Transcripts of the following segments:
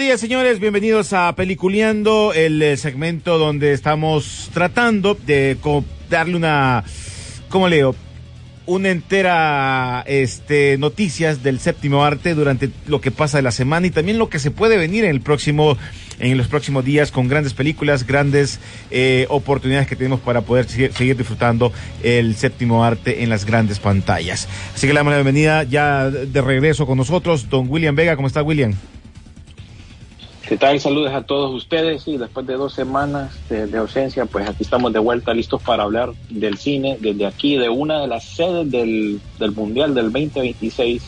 Días, señores. Bienvenidos a Peliculeando, el eh, segmento donde estamos tratando de darle una, ¿cómo leo? Una entera este, noticias del séptimo arte durante lo que pasa de la semana y también lo que se puede venir en el próximo, en los próximos días con grandes películas, grandes eh, oportunidades que tenemos para poder seguir, seguir disfrutando el séptimo arte en las grandes pantallas. Así que le damos la bienvenida ya de regreso con nosotros, don William Vega. ¿Cómo está, William? ¿Qué tal? Saludos a todos ustedes y después de dos semanas de, de ausencia, pues aquí estamos de vuelta listos para hablar del cine desde aquí, de una de las sedes del, del Mundial del 2026.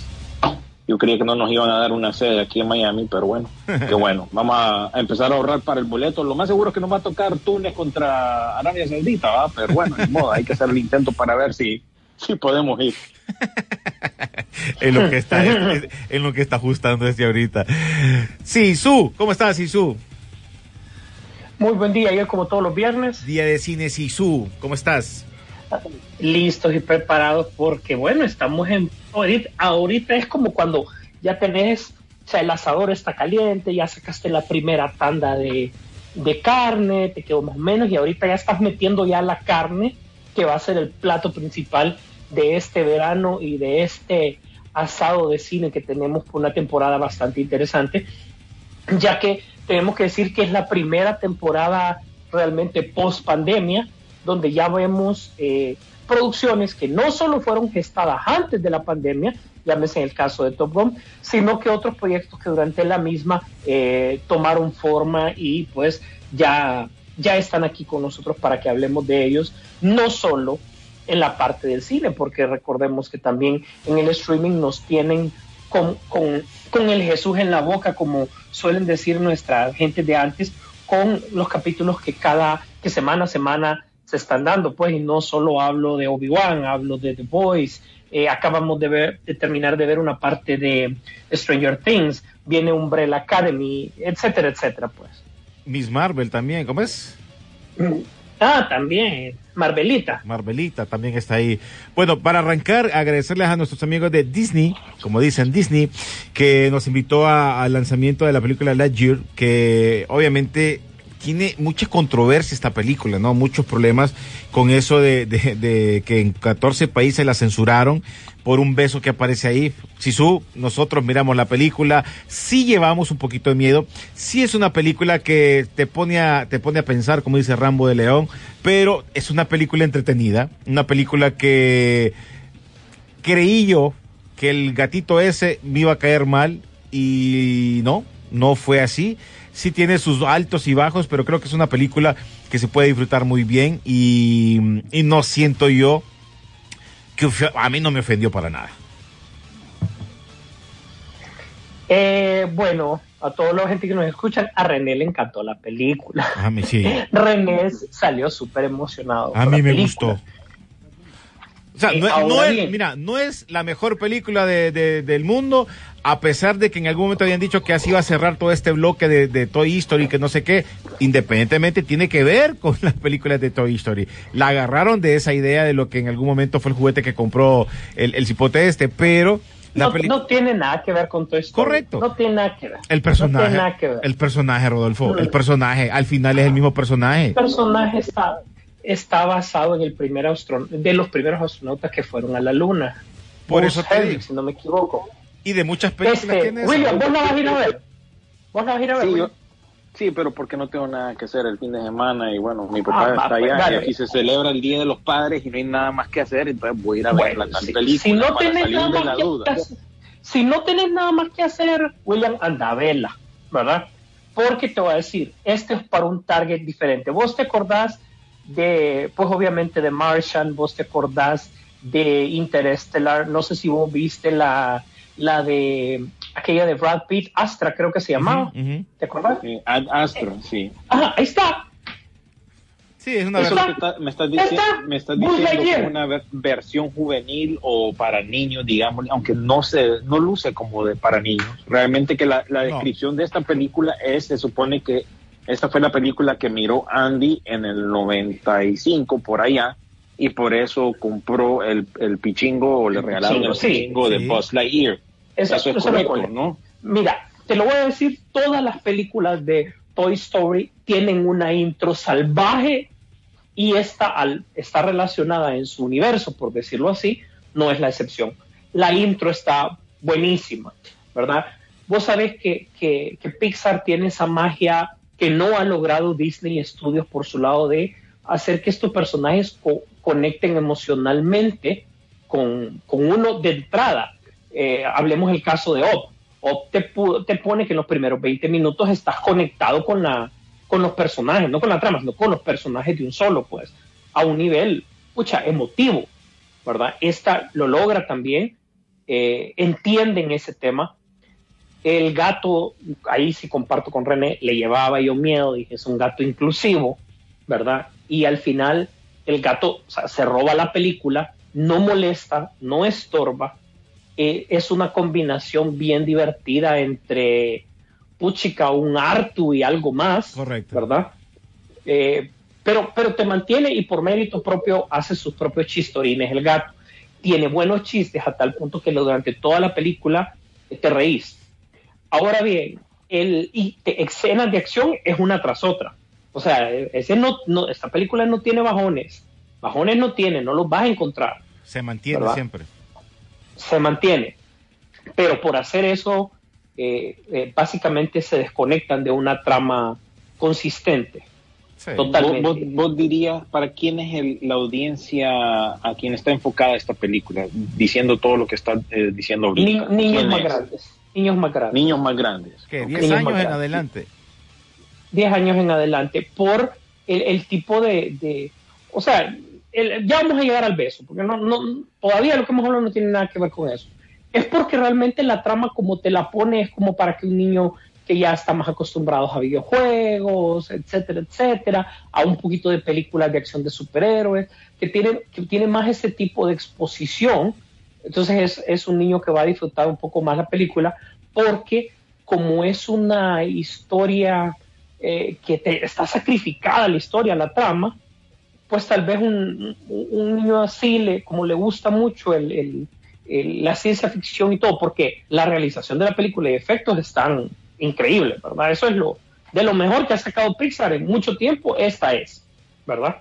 Yo creía que no nos iban a dar una sede aquí en Miami, pero bueno, qué bueno. Vamos a, a empezar a ahorrar para el boleto. Lo más seguro es que nos va a tocar Túnez contra Arabia Saudita, ¿va? Pero bueno, ni modo, hay que hacer el intento para ver si, si podemos ir. en lo que está en, en lo que está ajustando desde ahorita. Sisu, ¿cómo estás, Sisu? Muy buen día, yo como todos los viernes, Día de cine Sisu, ¿cómo estás? listos y preparados porque bueno, estamos en ahorita, ahorita es como cuando ya tenés, o sea, el asador está caliente, ya sacaste la primera tanda de, de carne, te quedó más o menos y ahorita ya estás metiendo ya la carne que va a ser el plato principal de este verano y de este asado de cine que tenemos por una temporada bastante interesante, ya que tenemos que decir que es la primera temporada realmente post pandemia, donde ya vemos eh, producciones que no solo fueron gestadas antes de la pandemia, llámese en el caso de Top Gun, sino que otros proyectos que durante la misma eh, tomaron forma y pues ya, ya están aquí con nosotros para que hablemos de ellos, no solo en la parte del cine, porque recordemos que también en el streaming nos tienen con, con, con el Jesús en la boca, como suelen decir nuestra gente de antes, con los capítulos que cada que semana a semana se están dando, pues, y no solo hablo de Obi-Wan, hablo de The Boys, eh, acabamos de, ver, de terminar de ver una parte de Stranger Things, viene Umbrella Academy, etcétera, etcétera, pues. Miss Marvel también, ¿cómo es? Ah, también, Marvelita. Marvelita también está ahí. Bueno, para arrancar, agradecerles a nuestros amigos de Disney, como dicen Disney, que nos invitó a- al lanzamiento de la película Lightyear, que obviamente tiene mucha controversia esta película, ¿no? Muchos problemas con eso de, de- de que en 14 países la censuraron por un beso que aparece ahí. Sisu, nosotros miramos la película, sí llevamos un poquito de miedo, sí es una película que te pone a, te pone a pensar, como dice Rambo de León, pero es una película entretenida, una película que creí yo que el gatito ese me iba a caer mal y no, no fue así. Sí tiene sus altos y bajos, pero creo que es una película que se puede disfrutar muy bien y, y no siento yo que a mí no me ofendió para nada. Eh, bueno, a toda la gente que nos escuchan, a René le encantó la película. A mí sí. René salió súper emocionado. A mí me película. gustó. O sea, Eh, no, no es, mira, no es la mejor película de, de- del mundo, a pesar de que en algún momento habían dicho que así iba a cerrar todo este bloque de, de Toy Story, que no sé qué, independientemente tiene que ver con las películas de Toy Story. La agarraron de esa idea de lo que en algún momento fue el juguete que compró el, el cipote este, pero la no, no tiene nada que ver con todo esto. Correcto. No tiene nada que ver. el No personaje, tiene nada que ver. el personaje, Rodolfo, No. el personaje, al final es el mismo personaje. El personaje está, está basado en el primer astron de los primeros astronautas que fueron a la Luna. Por eso te Aldrin, digo. si no me equivoco. Y de muchas películas Este. William, vos la vas a ir a ver. Vos la vas a ir a ver. Sí, yo- William? sí, pero porque no tengo nada que hacer el fin de semana y bueno, mi papá Ah, está pues, allá dale. y aquí se celebra el Día de los Padres y no hay nada más que hacer, entonces voy a ir a ver Bueno, la si, película si no para tenés salir nada de la más que duda. hacer, si no tenés nada más que hacer, William, anda a verla, ¿verdad? Porque te voy a decir, este es para un target diferente. Vos te acordás de, pues obviamente de Martian, vos te acordás de Interstellar, no sé si vos viste la, la de aquella de Brad Pitt, Astra creo que se llamaba. ¿te acordás? Sí, Ad Astra, sí. Ajá, ahí está, Sí, es una Eso está- me estás Está. diciendo, me estás diciendo que una ver- versión juvenil o para niños, digamos, aunque no se, no luce como de para niños. Realmente que la, la No. descripción de esta película es, se supone que esta fue la película que miró Andy en el 95 por allá y por eso compró el, el pichingo o le El regalaron el sí. pichingo de Sí. Buzz Lightyear. Eso- Eso, es correcto. ¿no? Mira, te lo voy a decir, todas las películas de Toy Story tienen una intro salvaje y esta al, está relacionada en su universo, por decirlo así, no es la excepción. La intro está buenísima, ¿verdad? Vos sabés que, que- que Pixar tiene esa magia que no ha logrado Disney Studios por su lado de hacer que estos personajes co- conecten emocionalmente con, con uno de entrada. Eh, hablemos el caso de Op. Op te pone que en los primeros 20 minutos estás conectado con, la, con los personajes, no con la trama, sino con los personajes de un solo, pues, a un nivel, pucha, emotivo, ¿verdad? Esta lo logra también, eh, entienden ese tema. El gato, ahí sí comparto con René, le llevaba yo miedo, dije, es un gato inclusivo, ¿verdad? Y al final el gato o sea, se roba la película, no molesta, no estorba, eh, es una combinación bien divertida entre puchica, un Artu y algo más, Correcto. ¿verdad? Eh, pero, pero te mantiene y por mérito propio hace sus propios chistorines el gato. Tiene buenos chistes a tal punto que durante toda la película te reís. Ahora bien, el, y te- escenas de acción es una tras otra. O sea, eh, ese no, no, esta película no tiene bajones. Bajones no tiene, no los vas a encontrar. Se mantiene ¿Verdad? siempre. Se mantiene. Pero por hacer eso, eh, eh, básicamente se desconectan de una trama consistente. Sí. Totalmente. ¿Vos, vos- vos dirías para quién es el- la audiencia a quien está enfocada esta película, diciendo todo lo que está eh, diciendo Ni- niños ¿Quién más es? grandes. Niños más grandes. Niños más grandes. ¿Qué? Ok. 10 Niños años en adelante. 10 años en adelante por el, el tipo de, de- o sea, el- ya vamos a llegar al beso, porque no, no, todavía lo que hemos hablado no tiene nada que ver con eso. Es porque realmente la trama como te la pone es como para que un niño que ya está más acostumbrado a videojuegos, etcétera, etcétera, a un poquito de películas de acción de superhéroes, que tiene, que tiene más ese tipo de exposición, entonces es, es un niño que va a disfrutar un poco más la película, porque como es una historia eh, que te, está sacrificada la historia, la trama, pues tal vez un, un niño así, le, como le gusta mucho el, el- el- la ciencia ficción y todo, porque la realización de la película y efectos están increíbles, ¿verdad? Eso es lo de lo mejor que ha sacado Pixar en mucho tiempo, esta es, ¿verdad?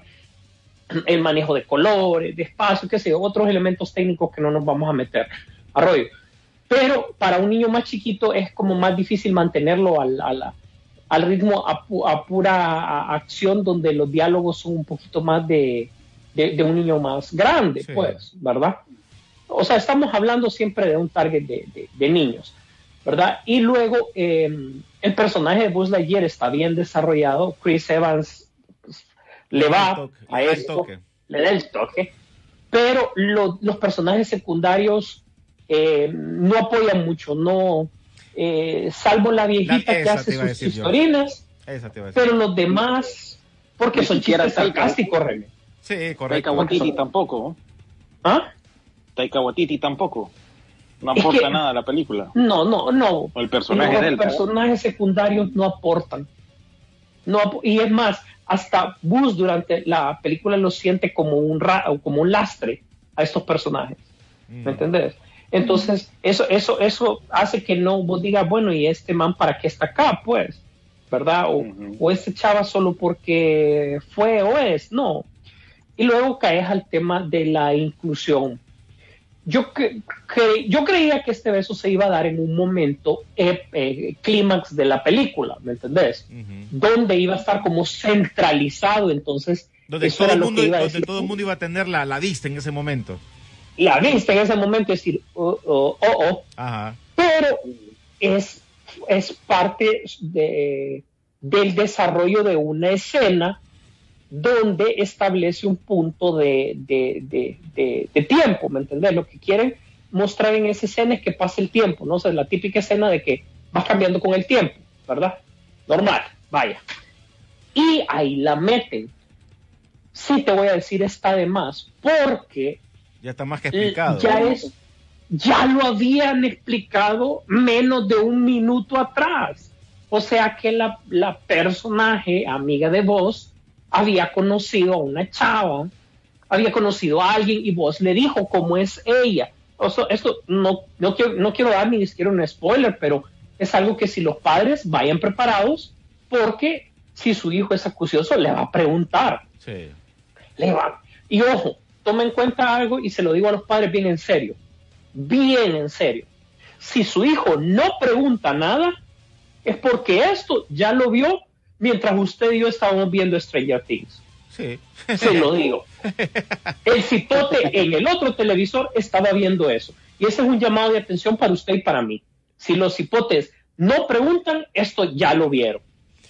El manejo de colores, de espacio, qué sé yo, otros elementos técnicos que no nos vamos a meter a rollo. Pero para un niño más chiquito es como más difícil mantenerlo al, a la- al ritmo a, pu- a pura a- acción donde los diálogos son un poquito más de, de- de un niño más grande, Sí. pues, ¿verdad? O sea, estamos hablando siempre de un target de, de- de niños, ¿verdad? Y luego eh, el personaje de Buzz Lightyear está bien desarrollado, Chris Evans le va toque, a esto, le da el toque, pero lo- los personajes secundarios eh, no apoyan mucho, no, eh, salvo la viejita La- que hace sus historinas, pero los demás, porque son chistes Taika. sarcásticos, René. Sí, Taika correcto. Waititi tampoco. ¿Ah? Taika Waititi tampoco. No Es aporta que- nada a la película. No, no, no. O el personaje Los de él. personajes secundarios no aportan. No, ap- y es más, hasta Bus durante la película lo siente como un, ra- o como un lastre a estos personajes. ¿Me entendés? Entonces, eso, eso, eso hace que no vos digas, bueno, ¿y este man para qué está acá? Pues, ¿verdad? O, o este chava solo porque fue o es. No. Y luego caes al tema de la inclusión. Yo, cre- cre- yo creía que este beso se iba a dar en un momento eh, eh, clímax de la película, ¿me entendés? Donde iba a estar como centralizado, entonces Donde, eso todo era el, lo mundo, que iba a donde decir. todo el mundo iba a tener la, la vista en ese momento. La vista en ese momento decir, oh, oh, oh, oh, Ajá. pero es, es parte de, del desarrollo de una escena donde establece un punto de, de, de- tiempo, ¿me entendés? Lo que quieren mostrar en esa escena es que pase el tiempo, ¿no? O sea, la típica escena de que vas cambiando con el tiempo, ¿verdad? Normal, vaya. Y ahí la meten. Sí te voy a decir, está de más, porque Ya está más que explicado. ya es, ya lo habían explicado menos de un minuto atrás. O sea que la, la personaje, amiga de vos, había conocido a una chava, había conocido a alguien y vos le dijo cómo es ella. O sea, esto no, no, quiero, no quiero dar ni siquiera un spoiler, pero es algo que si los padres vayan preparados, porque si su hijo es acucioso, le va a preguntar Sí. le van. Y ojo, toma en cuenta algo y se lo digo a los padres bien en serio. Bien en serio. Si su hijo no pregunta nada, es porque esto ya lo vio mientras usted y yo estábamos viendo Stranger Things. Sí. Se lo digo. El cipote en el otro televisor estaba viendo eso. Y ese es un llamado de atención para usted y para mí. Si los cipotes no preguntan, esto ya lo vieron.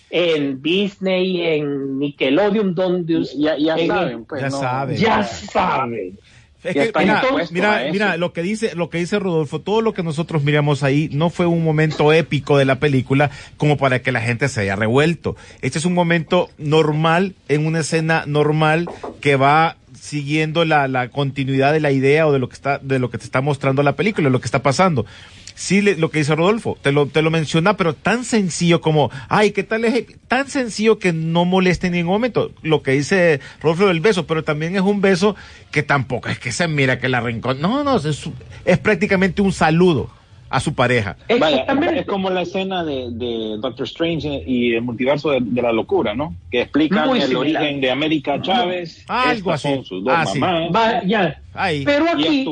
En Disney, en Nickelodeon, donde Ya, ya en- saben, pues. Ya no. saben. ya saben. Es Ya que, está mira, impuesto mira, mira, lo que dice, lo que dice Rodolfo, todo lo que nosotros miramos ahí no fue un momento épico de la película como para que la gente se haya revuelto. Este es un momento normal, en una escena normal que va siguiendo la, la continuidad de la idea o de lo que está, de lo que te está mostrando la película, lo que está pasando. Sí, le- lo que dice Rodolfo, te lo, te lo menciona, pero tan sencillo como, ay, ¿qué tal es? Tan sencillo que no moleste en ningún momento. Lo que dice Rodolfo del beso, pero también es un beso que tampoco es que se mira que la rincón. No, no, es, es prácticamente un saludo a su pareja. Vaya, Exactamente. es como la escna de, de Doctor Strange y el multiverso de, de la locura, ¿no? Que explican Muy el similar. origen de América Chávez. Algo así. son sus dos Ah, sí. Va, ya. Ahí. Pero aquí.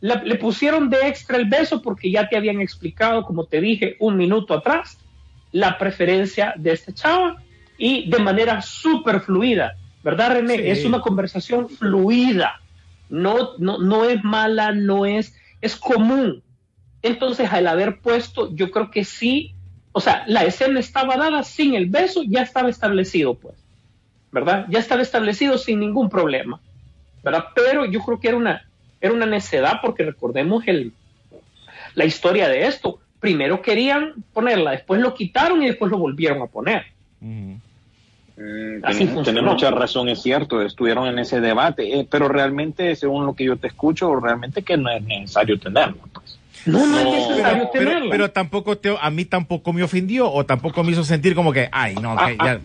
La- le pusieron de extra el beso porque ya te habían explicado, como te dije un minuto atrás, la preferencia de esta chava y de manera súper fluida, ¿verdad, René? Sí. Es una conversación fluida, no, no, no es mala, no es, es común. Entonces, al haber puesto, yo creo que sí, o sea, la escena estaba dada sin el beso, ya estaba establecido, pues, ¿verdad? Ya estaba establecido sin ningún problema, ¿verdad? Pero yo creo que era una, era una necedad porque recordemos el, la historia de esto. Primero querían ponerla, después lo quitaron y después lo volvieron a poner. Mm, Así tenés- funcionó. tenés mucha razón, es cierto, estuvieron en ese debate, eh, pero realmente, según lo que yo te escucho, realmente que no es necesario tenerlo. Pues. No, no, No, es necesario Pero, pero, tampoco te, a mí tampoco me ofendió o tampoco me hizo sentir como que, ay, no, que ya.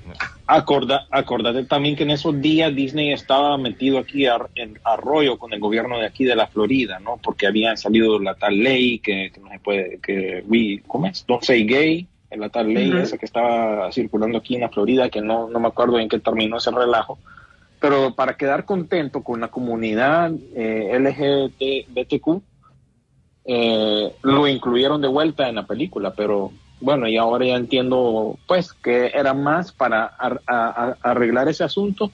Acorda, acordate también que en esos días Disney estaba metido aquí a- en arroyo con el gobierno de aquí de la Florida, ¿no? Porque habían salido la tal ley que, que no se puede, que we, ¿cómo es? Don't say gay, la tal ley esa que estaba circulando aquí en la Florida, que no, no me acuerdo en qué terminó ese relajo. Pero para quedar contento con la comunidad eh, LGBTQ, eh, lo incluyeron de vuelta en la película, pero bueno, y ahora ya entiendo pues que era más para ar- arreglar ese asunto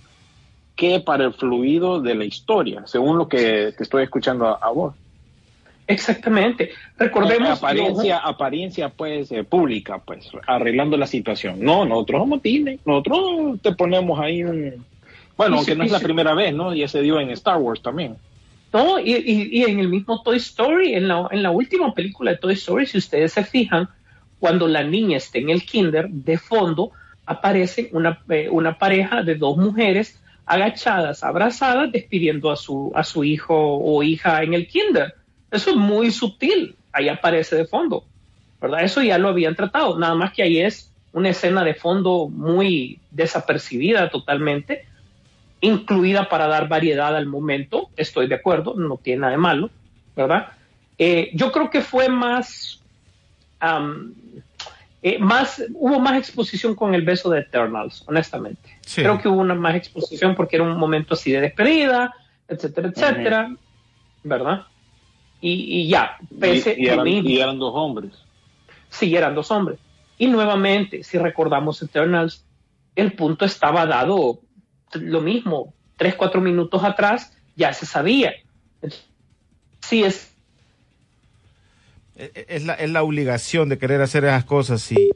que para el fluido de la historia, según lo que te estoy escuchando a, a vos. Exactamente. Recordemos. apariencia, apariencia pues eh, pública, pues arreglando la situación. No, nosotros somos Disney, nosotros te ponemos ahí un... Bueno, aunque no es la primera vez, ¿no? Ya se dio en Star Wars también. No, y, y- y en el mismo Toy Story, en la, en la última película de Toy Story, si ustedes se fijan, cuando la niña está en el kinder, de fondo aparece una, eh, una pareja de dos mujeres agachadas, abrazadas, despidiendo a su, a su hijo o hija en el kinder. Eso es muy sutil, ahí aparece de fondo, ¿verdad? Eso ya lo habían tratado, nada más que ahí es una escena de fondo muy desapercibida totalmente, incluida para dar variedad al momento, estoy de acuerdo, no tiene nada de malo, ¿verdad? Eh, yo creo que fue más, am, eh, más, hubo más exposición con el beso de Eternals, honestamente. Sí. Creo que hubo una más exposición porque era un momento así de despedida, etcétera, etcétera, ¿verdad? Y, y ya, pese y, y eran, y eran dos hombres. Sí, eran dos hombres. Y nuevamente, si recordamos Eternals, el punto estaba dado lo mismo, tres, cuatro minutos atrás, ya se sabía. Sí, es Eh, eh, Es la, es la obligación de querer hacer esas cosas y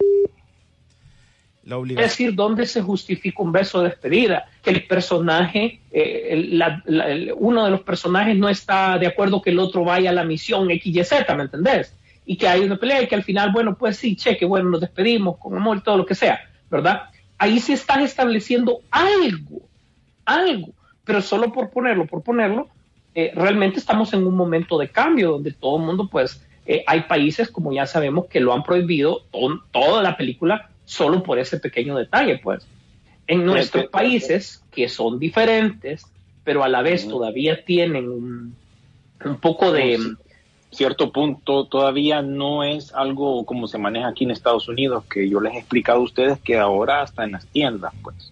la Es obligación. decir, ¿dónde se justifica un beso de despedida? Que el personaje, eh, el- la- la- el- uno de los personajes no está de acuerdo que el otro vaya a la misión X, Y, Z, ¿me entendés? Y que hay una pelea y que al final, bueno, pues sí, cheque, bueno, nos despedimos con amor y todo lo que sea, ¿verdad? Ahí sí estás estableciendo algo, algo, pero solo por ponerlo, por ponerlo, eh, realmente estamos en un momento de cambio donde todo el mundo, pues, eh, hay países, como ya sabemos, que lo han prohibido to- toda la película solo por ese pequeño detalle, pues. En nuestros países, que son diferentes, pero a la vez todavía tienen un, un poco de... Cierto punto todavía no es algo como se maneja aquí en Estados Unidos, que yo les he explicado a ustedes que ahora hasta en las tiendas, pues,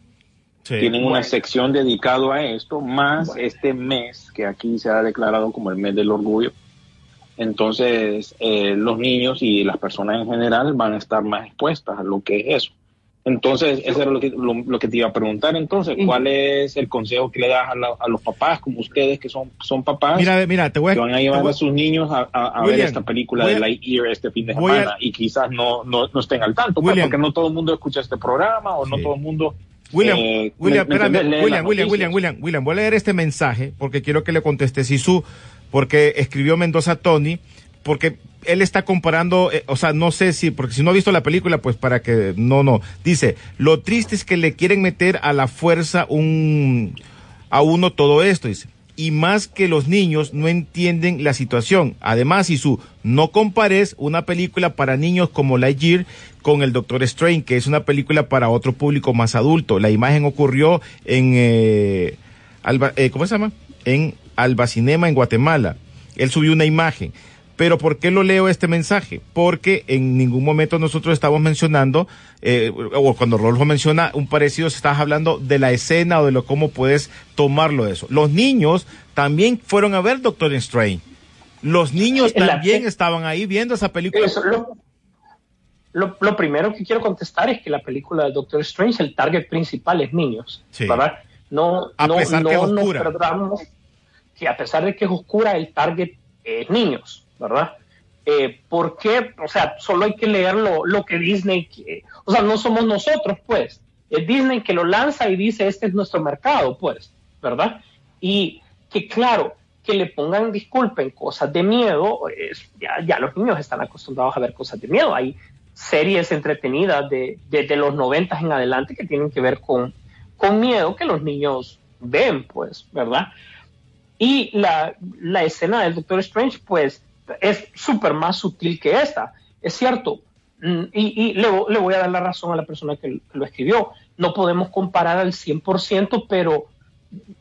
Sí. tienen una sección dedicado a esto, más Bueno. este mes que aquí se ha declarado como el mes del orgullo. Entonces, eh, los niños y las personas en general van a estar más expuestas a lo que es eso. Entonces, eso era lo que, lo, lo que te iba a preguntar. Entonces. ¿cuál es el consejo que le das a, la- a los papás, como ustedes que son, son papás, Mira, mira, te voy a, que van a llevar voy- a sus niños a, a- a ver esta película de Lightyear este fin de semana y quizás no, no, no estén al tanto, pues, William. porque no todo el mundo escucha este programa o no todo el mundo... William, eh, William, ¿me- espérame, William, William. William, William, William, voy a leer este mensaje porque quiero que le conteste Sisu, porque escribió Mendoza Tony, porque él está comparando, eh, o sea, no sé si, porque si no ha visto la película, pues para que, no, no, dice, lo triste es que le quieren meter a la fuerza un, a uno todo esto, dice. Y más que los niños no entienden la situación. Además, Sisu, no compares una película para niños como Lightyear con el Doctor Strange, que es una película para otro público más adulto. La imagen ocurrió en, eh, Alba- eh, ¿cómo se llama? En Albacinema, en Guatemala. Él subió una imagen. Pero ¿por qué lo leo este mensaje? Porque en ningún momento nosotros estamos mencionando, eh, o cuando Rolfo menciona un parecido, se está hablando de la escena o de lo cómo puedes tomarlo eso. Los niños también fueron a ver Doctor Strange. Los niños La- también estaban ahí viendo esa película. Eso, lo, lo, lo primero que quiero contestar es que la película de Doctor Strange, el target principal es niños, Sí. ¿verdad? No, A no, pesar no que es nos oscura. perdamos que a pesar de que es oscura, el target es niños, ¿verdad? Eh. O sea, solo hay que leer lo, lo que Disney, o sea, no somos nosotros, pues. Es Disney que lo lanza y dice, este es nuestro mercado, pues, ¿verdad? Y que claro, que le pongan, disculpen, cosas de miedo, ya los niños están acostumbrados a ver cosas de miedo. Hay series entretenidas de, desde los noventas en adelante que tienen que ver con, con miedo que los niños ven, pues, ¿verdad? Y la, la escena del Doctor Strange, pues, es súper más sutil que esta. Es cierto. Mm, Y, le, voy a dar la razón a la persona que, lo escribió. No podemos comparar al 100%, pero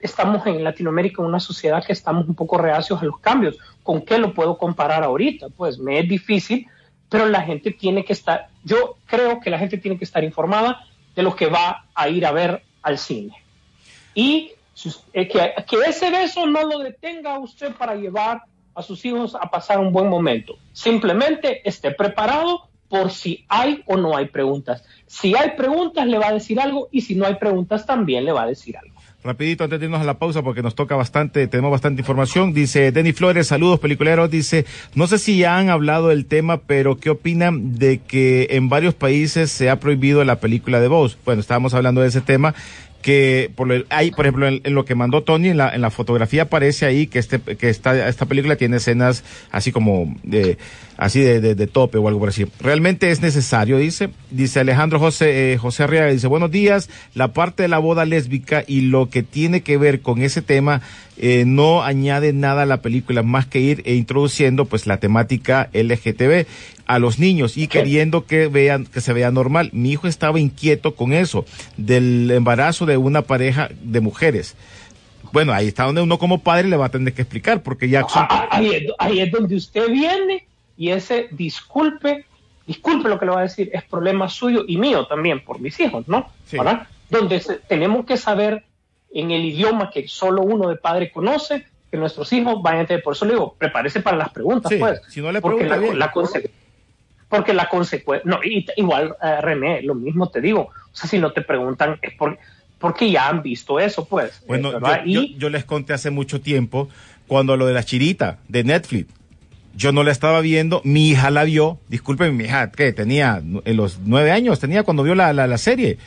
estamos en Latinoamérica una sociedad que estamos un poco reacios a los cambios. ¿Con qué lo puedo comparar ahorita? Pues me es difícil, pero la gente tiene que estar, yo creo que la gente tiene que estar informada de lo que va a ir a ver al cine. Y eh, que, que ese beso no lo detenga usted para llevar a sus hijos a pasar un buen momento. Simplemente esté preparado por si hay o no hay preguntas. Si hay preguntas, le va a decir algo y si no hay preguntas, también le va a decir algo. Rapidito, antes de irnos a la pausa, porque nos toca bastante, tenemos bastante información. Dice Denny Flores, saludos peliculeros. Dice, no sé si ya han hablado del tema, pero ¿qué opinan de que en varios países se ha prohibido la película de voz? Bueno, estábamos hablando de ese tema que por lo, hay, por ejemplo, en, en lo que mandó Tony, en la, en la fotografía aparece ahí que este, que esta, esta película tiene escenas así como de, así de, de, de tope o algo por así. Realmente es necesario, dice, dice Alejandro José, eh, José Arriaga, dice, buenos días, la parte de la boda lésbica y lo que tiene que ver con ese tema eh, no añade nada a la película más que ir e introduciendo pues la temática LGTB a los niños y queriendo que vean que se vea normal. Mi hijo estaba inquieto con eso del embarazo de una pareja de mujeres. Bueno, ahí está donde uno como padre le va a tener que explicar porque ya son- Ah, Ahí es, ahí es donde usted viene y ese disculpe, disculpe lo que le voy a decir, es problema suyo y mío también por mis hijos, ¿no? Sí. ¿Verdad? Donde se- tenemos que saber en el idioma que solo uno de padre conoce, que nuestros hijos vayan a entender. Por eso le digo, prepárese para las preguntas, Sí, pues. si no le porque la, bien. la conse- porque la consecuencia, no, y igual, eh, René, lo mismo te digo, o sea, si no te preguntan es por- porque ya han visto eso, pues. Bueno, eh, yo, les conté hace mucho tiempo cuando lo de la chirita de Netflix. Yo no la estaba viendo, mi hija la vio. Disculpen, mi hija, que tenía en los nueve años, tenía cuando vio la, la, la serie.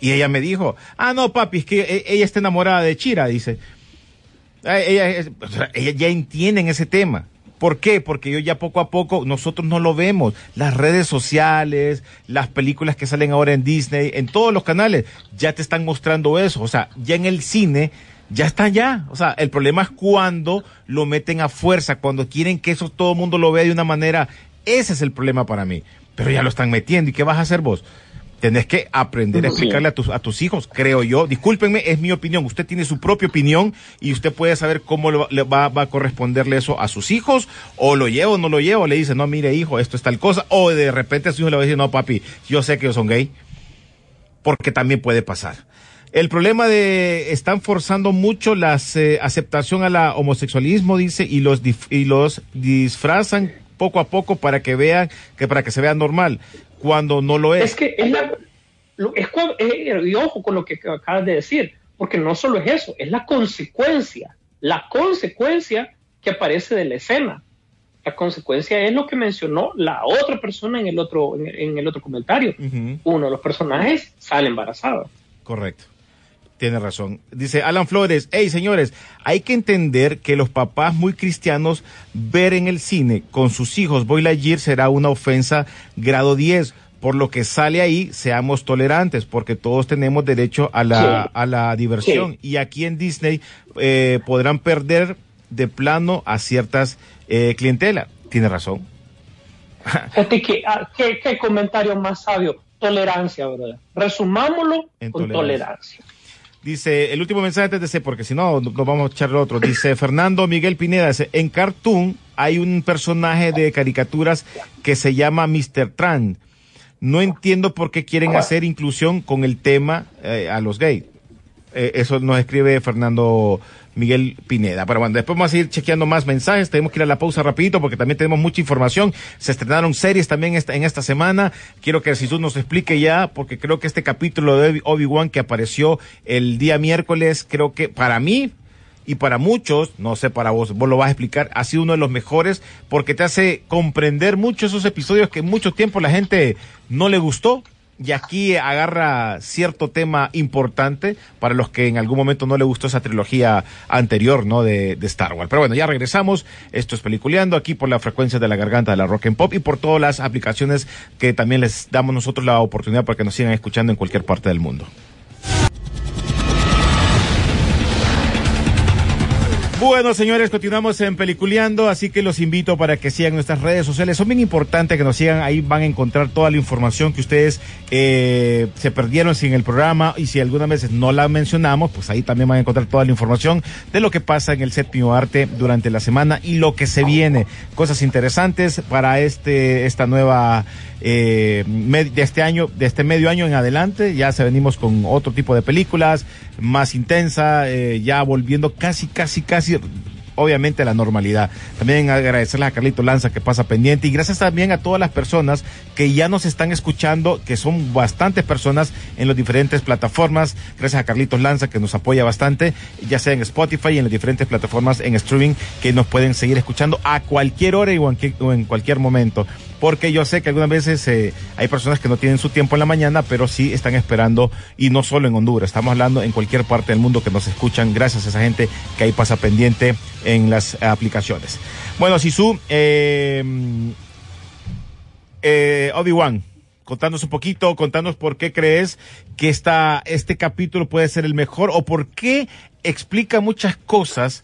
Y ella me dijo, ah, no, papi, es que e- ella está enamorada de Chira, dice. Eh, Ella, sea, ella ya entienden ese tema. ¿Por qué? Porque yo ya poco a poco, nosotros no lo vemos. Las redes sociales, las películas que salen ahora en Disney, en todos los canales, ya te están mostrando eso. O sea, ya en el cine, ya está ya. O sea, el problema es cuando lo meten a fuerza, cuando quieren que eso todo el mundo lo vea de una manera. Ese es el problema para mí. Pero ya lo están metiendo. ¿Y qué vas a hacer vos? Tenés que aprender a explicarle a tus, a tus hijos, creo yo. Discúlpenme, es mi opinión. Usted tiene su propia opinión y usted puede saber cómo le va, le va- va a corresponderle eso a sus hijos. O lo lleva o no lo lleva. O le dice, no, mire, hijo, esto es tal cosa. O de repente a su hijo le va a decir, no, papi, yo sé que ellos son gay. Porque también puede pasar. El problema de están forzando mucho la aceptación a la homosexualismo, dice, y los dif- y los disfrazan poco a poco para que vean que para que se vea normal cuando no lo es. Es que es la. es y ojo con lo que acabas de decir, porque no solo es eso, es la consecuencia. La consecuencia que aparece de la escena. La consecuencia es lo que mencionó la otra persona en el otro, en, en el otro comentario. Uno de los personajes sale embarazado. Correcto. Tiene razón. Dice Alan Flores, hey señores, hay que entender que los papás muy cristianos ver en el cine con sus hijos Boy Lightyear será una ofensa grado 10. Por lo que sale ahí, seamos tolerantes, porque todos tenemos derecho a la, Sí. a la diversión. Y aquí en Disney eh, podrán perder de plano a ciertas eh, clientelas. Tiene razón. Que, ah, ¿qué, qué comentario más sabio. Tolerancia, ¿verdad? Resumámoslo En con tolerancia. tolerancia. Dice, el último mensaje de ese, porque si no, no- nos vamos a echar el otro. Dice Fernando Miguel Pineda, dice, en Cartoon hay un personaje de caricaturas que se llama Mr. Tran. No entiendo por qué quieren hacer inclusión con el tema eh, a los gays. Eh, eso nos escribe Fernando Miguel Pineda. Pero bueno, después vamos a ir chequeando más mensajes. Tenemos que ir a la pausa rapidito porque también tenemos mucha información. Se estrenaron series también esta, en esta semana. Quiero que Jesús nos explique ya, porque creo que este capítulo de Obi-Wan que apareció el día miércoles, creo que para mí y para muchos, no sé para vos, vos lo vas a explicar, ha sido uno de los mejores porque te hace comprender mucho esos episodios que mucho tiempo la gente no le gustó. Y aquí agarra cierto tema importante para los que en algún momento no le gustó esa trilogía anterior, ¿no? De, de Star Wars. Pero bueno, ya regresamos. Esto es Peliculeando aquí por la frecuencia de la garganta de la Rock and Pop y por todas las aplicaciones que también les damos nosotros la oportunidad para que nos sigan escuchando en cualquier parte del mundo. Bueno, señores, continuamos en Peliculeando, así que los invito para que sigan nuestras redes sociales. Son bien importantes que nos sigan, ahí van a encontrar toda la información que ustedes eh, se perdieron sin el programa y si algunas veces no la mencionamos, pues ahí también van a encontrar toda la información de lo que pasa en el séptimo arte durante la semana y lo que se viene. Cosas interesantes para este esta nueva eh, de este año, de este medio año en adelante. Ya se venimos con otro tipo de películas más intensa, eh, ya volviendo casi, casi, casi obviamente la normalidad. También agradecerles a Carlito Lanza que pasa pendiente y gracias también a todas las personas que ya nos están escuchando, que son bastantes personas en las diferentes plataformas. Gracias a Carlitos Lanza que nos apoya bastante, ya sea en Spotify y en las diferentes plataformas en streaming que nos pueden seguir escuchando a cualquier hora y o en cualquier momento. Porque yo sé que algunas veces eh, hay personas que no tienen su tiempo en la mañana, pero sí están esperando, y no solo en Honduras, estamos hablando en cualquier parte del mundo que nos escuchan, gracias a esa gente que ahí pasa pendiente en las aplicaciones. Bueno, Sisu, eh, eh, Obi-Wan, contanos un poquito, contanos por qué crees que esta, este capítulo puede ser el mejor o por qué explica muchas cosas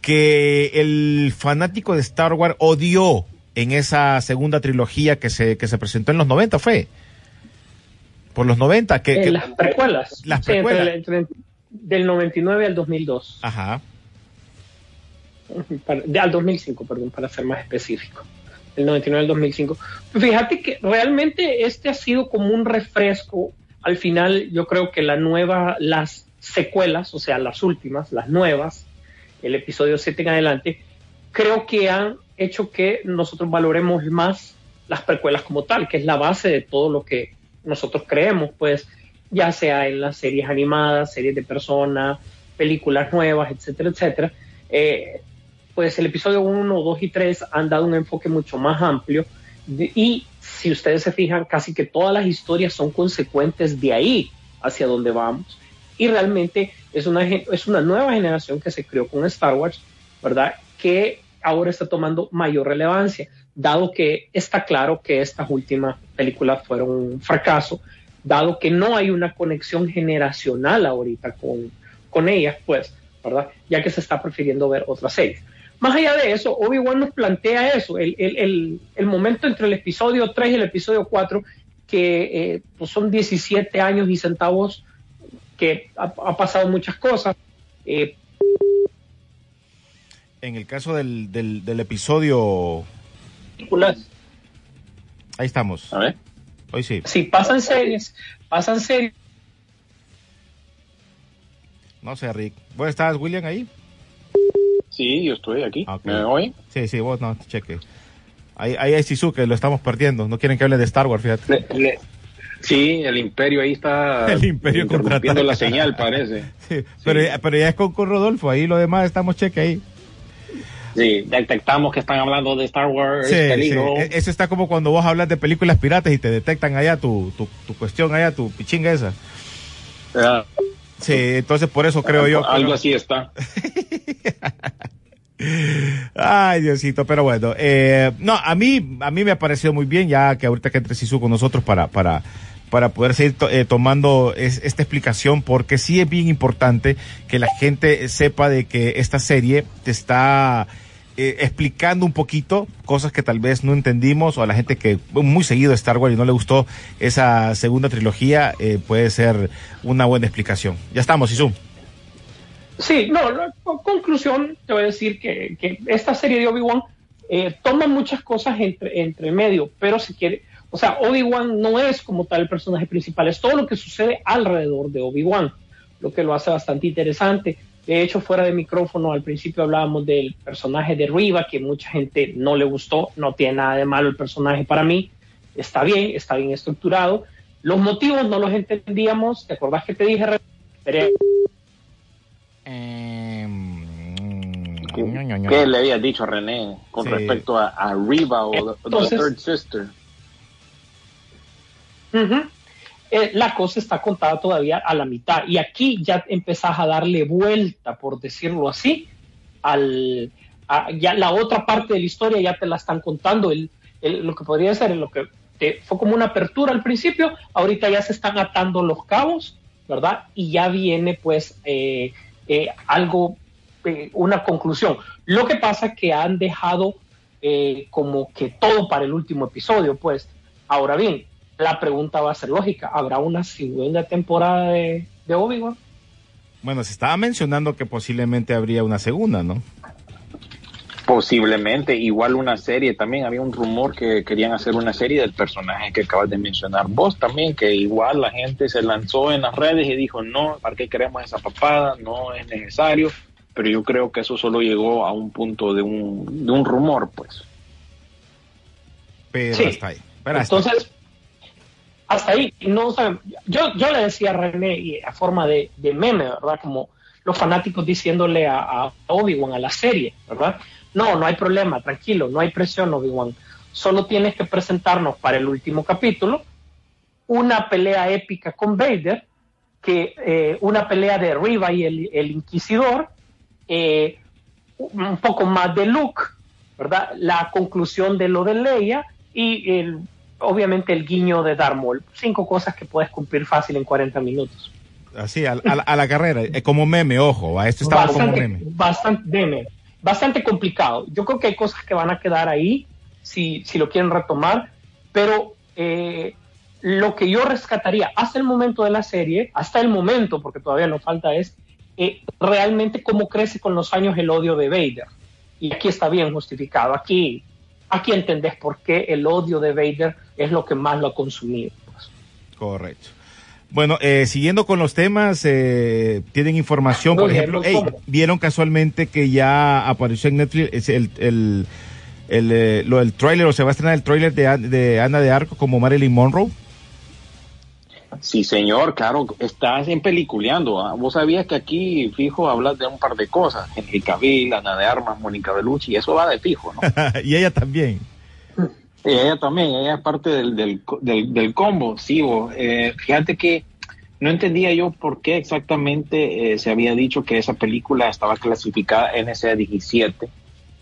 que el fanático de Star Wars odió en esa segunda trilogía que se, que se presentó en los 90, ¿fue? Por los 90, que... Eh, que- las precuelas. Las Sí, entre- precuelas. entre- del 99 al 2002. Ajá. Para- de- al 2005, perdón, para ser más específico. Del 99 al 2005. Fíjate que realmente este ha sido como un refresco. Al final, yo creo que la nueva, las secuelas, o sea, las últimas, las nuevas, el episodio 7 en adelante, creo que han hecho que nosotros valoremos más las precuelas como tal, que es la base de todo lo que nosotros creemos, pues, ya sea en las series animadas, series de personas, películas nuevas, etcétera, etcétera. Eh, pues el episodio 1, 2 y 3 han dado un enfoque mucho más amplio y si ustedes se fijan, casi que todas las historias son consecuentes de ahí hacia donde vamos. Y realmente es una, es una nueva generación que se creó con Star Wars, ¿verdad? Que ahora está tomando mayor relevancia, dado que está claro que estas últimas películas fueron un fracaso, dado que no hay una conexión generacional ahorita con, con ellas, pues, ¿verdad? Ya que se está prefiriendo ver otras series. Más allá de eso, Obi-Wan nos plantea eso, el, el- el- momento entre el episodio 3 y el episodio 4, que eh, pues son 17 años y centavos que ha pasado muchas cosas. Eh, En el caso del, del, del episodio, ahí estamos. A ver. Hoy sí. sí, pasan series, pasan series. No sé, Rick. ¿Vos estás, William, ahí? Sí, yo estoy aquí. Ok. ¿Me oyen? Sí, sí, vos no, cheque. Ahí, ahí hay Shizuke, lo estamos perdiendo. No quieren que hable de Star Wars, fíjate. Le- le- Sí, el imperio ahí está El Imperio interrumpiendo la señal, parece. Sí, Pero, ya- pero ya es con, con Rodolfo, ahí lo demás estamos cheque ahí. Sí, detectamos que están hablando de Star Wars, Sí, peligro. sí. E- Eso está como cuando vos hablas de películas piratas y te detectan allá tu, tu, tu cuestión, allá tu pichinga esa. Ah, Sí, entonces por eso creo yo. Algo así está. Ay, Diosito, pero bueno, eh, no, a mí, a mí me ha parecido muy bien ya que ahorita que entre Sisu con nosotros para, para, para poder seguir eh, tomando es- esta explicación, porque sí es bien importante que la gente sepa de que esta serie te está eh, explicando un poquito cosas que tal vez no entendimos o a la gente que muy seguido Star Wars y no le gustó esa segunda trilogía, eh, puede ser una buena explicación. Ya estamos, Sisu. Sí, no, la co- conclusión, te voy a decir que, que esta serie de Obi-Wan eh, toma muchas cosas entre, entre medio, pero si quiere, o sea, Obi-Wan no es como tal el personaje principal, es todo lo que sucede alrededor de Obi-Wan, lo que lo hace bastante interesante. De hecho, fuera de micrófono, al principio hablábamos del personaje de Riva, que mucha gente no le gustó, no tiene nada de malo el personaje para mí, está bien, está bien estructurado. Los motivos no los entendíamos, ¿te acordás que te dije? Pero- ¿Qué, qué le habías dicho a René con Sí. respecto a, a Riva o the- Third Sister? Eh, la cosa está contada todavía a la mitad y aquí ya empezás a darle vuelta, por decirlo así, al a- ya la otra parte de la historia ya te la están contando. El, lo que podría ser lo que te- fue como una apertura al principio, ahorita ya se están atando los cabos, ¿verdad? Y ya viene pues eh, eh, algo, eh, una conclusión. Lo que pasa que han dejado como que todo para el último episodio, pues. Ahora bien, la pregunta va a ser lógica. ¿Habrá una segunda temporada de, de Obi-Wan? Bueno, se estaba mencionando que posiblemente habría una segunda, ¿no? Posiblemente, igual una serie también. Había un rumor que querían hacer una serie del personaje que acabas de mencionar vos también, que igual la gente se lanzó en las redes y dijo, no, ¿para qué queremos esa papada? No es necesario. Pero yo creo que eso solo llegó a un punto de un, de un rumor, pues. Pero Sí. hasta ahí. Pero hasta ahí. Hasta ahí, no, yo, yo le decía a René y a forma de, meme, ¿verdad? Como los fanáticos diciéndole a, a Obi-Wan, a la serie, ¿verdad? No, no hay problema, tranquilo, no hay presión, Obi-Wan. Solo tienes que presentarnos para el último capítulo una pelea épica con Vader, que eh, una pelea de Riva y el, el Inquisidor, eh, un poco más de Luke, ¿verdad? La conclusión de lo de Leia y el obviamente el guiño de Darth Maul. Cinco cosas que puedes cumplir fácil en 40 minutos. Así, a, a la- a la carrera, eh, como meme, ojo, a esto estaba como bastante, meme. bastante, meme, bastante complicado. Yo creo que hay cosas que van a quedar ahí si, si lo quieren retomar, pero eh, lo que yo rescataría hasta el momento de la serie, hasta el momento, porque todavía nos falta, es eh, realmente cómo crece con los años el odio de Vader. Y aquí está bien justificado. Aquí, aquí entendés por qué el odio de Vader es lo que más lo ha consumido. pues. Correcto. Bueno, eh, siguiendo con los temas, eh, tienen información, por ejemplo, muy ey, cómodo. vieron casualmente que ya apareció en Netflix es el, el, el, eh, lo del tráiler, o se va a estrenar el tráiler de, de Ana de Arco como Marilyn Monroe. Sí, señor, claro, estás en peliculeando. ¿ah? Vos sabías que aquí, fijo, hablas de un par de cosas. Henry Cavill, Ana de Armas, Mónica Bellucci, eso va de fijo, ¿no? y ella también. Y ella también, ella es parte del, del, del, del combo, sí, vos. Eh, fíjate que no entendía yo por qué exactamente eh, se había dicho que esa película estaba clasificada NC-17,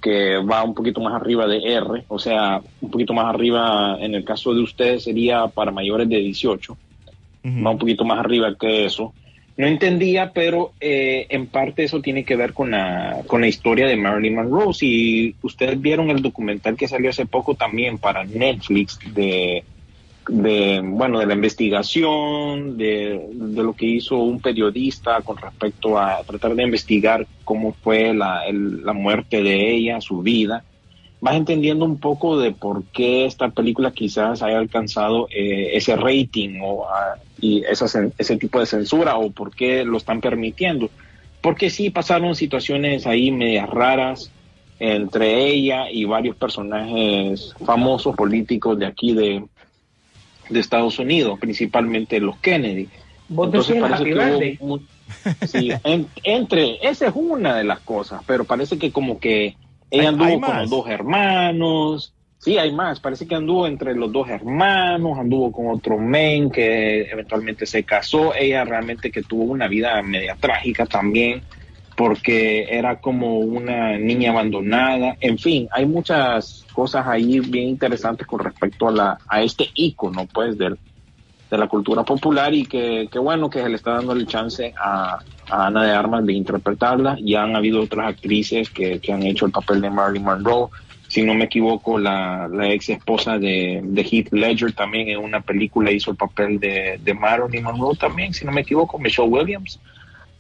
que va un poquito más arriba de R, o sea, un poquito más arriba, en el caso de ustedes sería para mayores de 18, Ujú. va un poquito más arriba que eso. No entendía, pero eh, en parte eso tiene que ver con la, con la historia de Marilyn Monroe. Si ustedes vieron el documental que salió hace poco también para Netflix de, de bueno, de la investigación, de, de lo que hizo un periodista con respecto a tratar de investigar cómo fue la, la muerte de ella, su vida, vas entendiendo un poco de por qué esta película quizás haya alcanzado eh, ese rating o ah, y esa, ese tipo de censura o por qué lo están permitiendo. Porque sí pasaron situaciones ahí medias raras entre ella y varios personajes famosos políticos de aquí de, de Estados Unidos, principalmente los Kennedy. Vos el Happy que hubo sí, en- entre, esa es una de las cosas, pero parece que como que ella anduvo con los dos hermanos, sí, hay más, parece que anduvo entre los dos hermanos, anduvo con otro men que eventualmente se casó, ella realmente que tuvo una vida media trágica también, porque era como una niña abandonada, en fin, hay muchas cosas ahí bien interesantes con respecto a, la, a este ícono, pues, del, de la cultura popular y que, que bueno que se le está dando el chance a, a Ana de Armas de interpretarla. Ya han habido otras actrices que, que han hecho el papel de Marilyn Monroe. Si no me equivoco, la, la ex esposa de, de Heath Ledger también en una película hizo el papel de, de Marilyn Monroe también, si no me equivoco, Michelle Williams.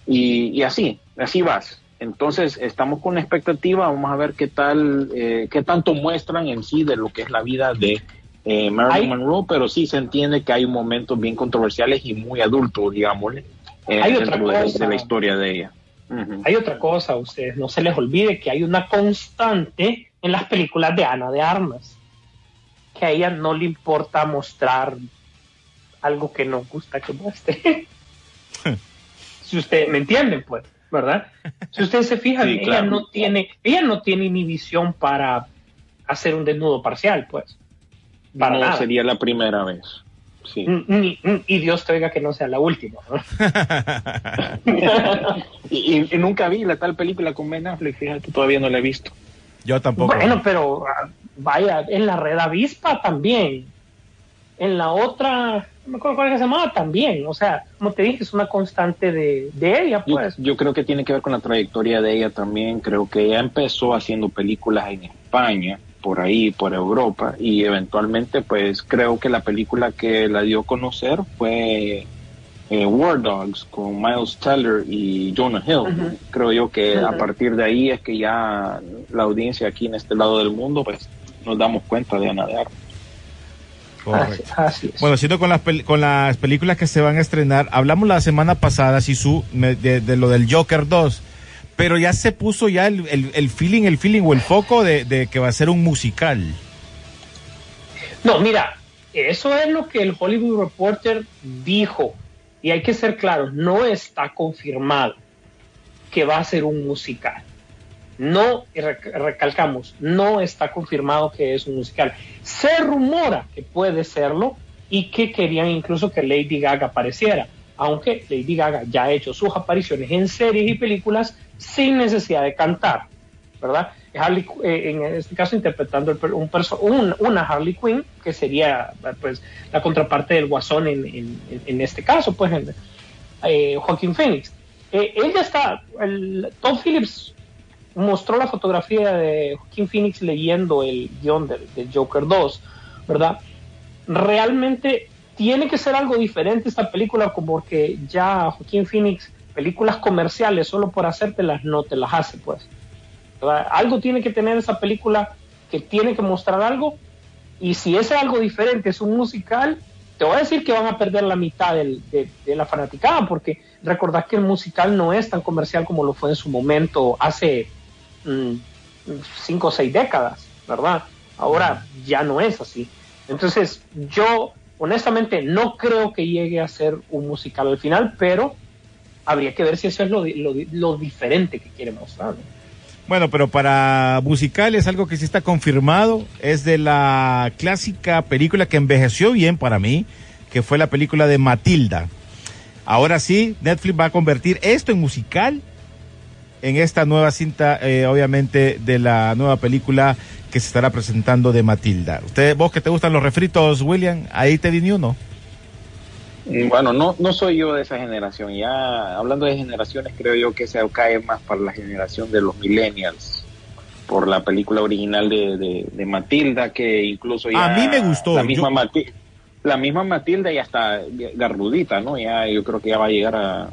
Y, y así, así vas. Entonces estamos con expectativa, vamos a ver qué tal, eh, qué tanto muestran en sí de lo que es la vida de eh, Marilyn Monroe, pero sí se entiende que hay momentos bien controversiales y muy adultos, digámosle, eh, Hay otra de, cosa. de la historia de ella. Hay otra cosa, ustedes no se les olvide que hay una constante en las películas de Ana de Armas, que a ella no le importa mostrar algo que no gusta que muestre. si usted me entienden, pues, ¿verdad? Si ustedes se fijan, Sí, ella claro. no tiene, ella no tiene inhibición para hacer un desnudo parcial, pues. Para no nada. sería la primera vez. Sí. Mm, mm, mm, y Dios te oiga que no sea la última. ¿no? y, y- y nunca vi la tal película con Ben Affleck, fíjate, todavía no la he visto. Yo tampoco. Bueno, pero ah, vaya, en la red avispa también. En la otra, no me acuerdo cuál es que se llamaba también. O sea, como te dije, es una constante de, de ella, Yo, pues. yo creo que tiene que ver con la trayectoria de ella también. Creo que ella empezó haciendo películas en España, por ahí, por Europa, y eventualmente, pues creo que la película que la dio a conocer fue eh, War Dogs con Miles Teller y Jonah Hill. Creo yo que a partir de ahí es que ya la audiencia aquí en este lado del mundo, pues nos damos cuenta de Ana de Armas. Correcto. Así, así es. Bueno, siendo con las, pel- con las películas que se van a estrenar, hablamos la semana pasada, Sisu, me- de, de lo del Joker 2, pero ya se puso ya el, el- el feeling, el feeling o el foco de, de que va a ser un musical. No, mira, eso es lo que el Hollywood Reporter dijo. Y hay que ser claros, no está confirmado que va a ser un musical. No, recalcamos, no está confirmado que es un musical. Se rumora que puede serlo y que querían incluso que Lady Gaga apareciera, aunque Lady Gaga ya ha hecho sus apariciones en series y películas sin necesidad de cantar. ¿verdad? Harley, eh, en este caso interpretando un una Harley Quinn, que sería eh, pues la contraparte del Guasón en, en- este caso, pues en, eh, Joaquín Phoenix. Eh, él está, Todd Phillips mostró la fotografía de Joaquín Phoenix leyendo el guion del, del Joker 2, ¿verdad? Realmente tiene que ser algo diferente esta película, como porque ya Joaquín Phoenix, películas comerciales, solo por hacértelas, no te las hace, pues. Algo tiene que tener esa película que tiene que mostrar algo, y si ese algo diferente es un musical, te voy a decir que van a perder la mitad del- de, de la fanaticada, porque recordad que el musical no es tan comercial como lo fue en su momento hace mm, cinco o seis décadas, ¿verdad? Ahora ya no es así. Entonces, yo honestamente no creo que llegue a ser un musical al final, pero habría que ver si eso es lo, lo di- lo diferente que quiere mostrar. ¿no? Bueno, pero para musicales algo que sí está confirmado es de la clásica película que envejeció bien para mí, que fue la película de Matilda. Ahora sí, Netflix va a convertir esto en musical en esta nueva cinta, eh, obviamente, de la nueva película que se estará presentando de Matilda. Usted, vos que te gustan los refritos, William, ahí te di ni uno. Bueno, no, no soy yo de esa generación. Ya hablando de generaciones, creo yo que se cae más para la generación de los millennials. Por la película original de, de, de Matilda, que incluso ya. A mí me gustó, La misma, yo- Mati- la misma Matilda ya está garrudita, ¿no? Ya, yo creo que ya va a llegar a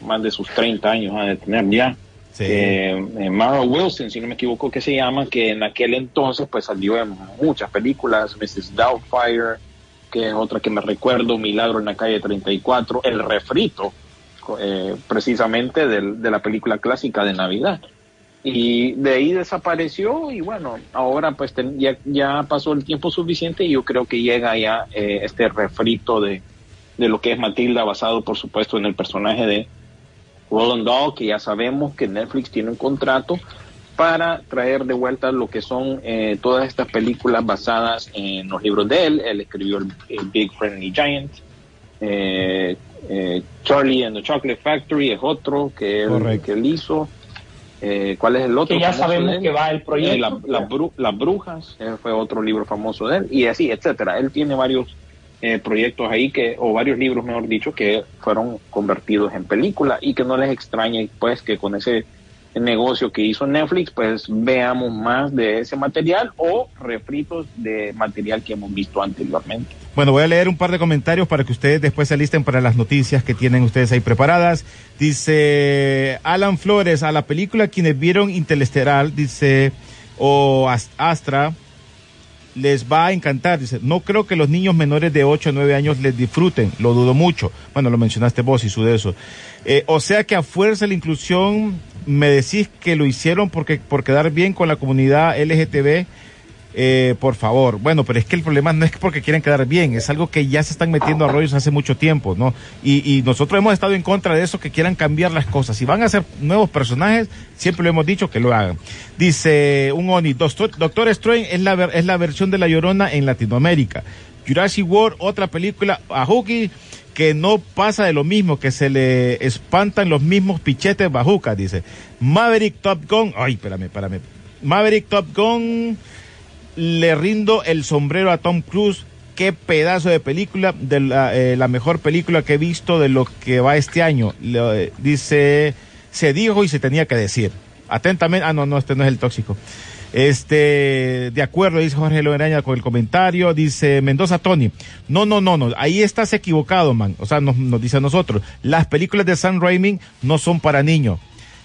más de sus 30 años a tener ya. Sí. Eh, eh, Mara Wilson, si no me equivoco, que se llama, que en aquel entonces pues salió en muchas películas, Mrs. Doubtfire, que es otra que me recuerdo, Milagro en la calle 34, El refrito, eh, precisamente del- de la película clásica de Navidad. Y de ahí desapareció y bueno, ahora pues ya, ya pasó el tiempo suficiente y yo creo que llega ya eh, este refrito de, de lo que es Matilda, basado por supuesto en el personaje de Roland Dahl, que ya sabemos que Netflix tiene un contrato para traer de vuelta lo que son eh, todas estas películas basadas en los libros de él. Él escribió el, el Big Friendly Giant, eh, eh, Charlie and the Chocolate Factory es otro que él, Correcto. que él hizo. Eh, ¿Cuál es el otro? Que ya sabemos que va el proyecto. Eh, la- la bru- Las Brujas, eh, fue otro libro famoso de él, y así, etcétera. Él tiene varios eh, proyectos ahí, que o varios libros, mejor dicho, que fueron convertidos en película y que no les extrañe, pues, que con ese negocio que hizo Netflix, pues veamos más de ese material o refritos de material que hemos visto anteriormente. Bueno, voy a leer un par de comentarios para que ustedes después se alisten para las noticias que tienen ustedes ahí preparadas. Dice Alan Flores, a la película quienes vieron Interestelar, dice, o As- Astra, les va a encantar. Dice, no creo que los niños menores de 8 o 9 años les disfruten, lo dudo mucho. Bueno, lo mencionaste vos y su de eso. Eh, o sea que a fuerza la inclusión me decís que lo hicieron porque por quedar bien con la comunidad LGTB. Eh, por favor, bueno, pero es que el problema no es que porque quieren quedar bien, es algo que ya se están metiendo a rollos hace mucho tiempo, ¿no? Y, y nosotros hemos estado en contra de eso, que quieran cambiar las cosas. Si van a hacer nuevos personajes, siempre lo hemos dicho que lo hagan. Dice un Oni, Doctor, Doctor Strange es la, es la versión de La Llorona en Latinoamérica. Jurassic World, otra película, a Hookie, que no pasa de lo mismo, que se le espantan los mismos pichetes bajucas, dice. Maverick Top Gun, ay, espérame, espérame. Maverick Top Gun, le rindo el sombrero a Tom Cruise. Qué pedazo de película, de la, eh, mejor película que he visto de lo que va este año. Le- dice, se dijo y se tenía que decir. Atentamente, ah, no, no, este no es el tóxico. Este, de acuerdo, dice Jorge Loeraña con el comentario, dice Mendoza Tony, no, no, no, no, ahí estás equivocado, man. O sea, nos, nos dice a nosotros, las películas de Sam Raimi no son para niños.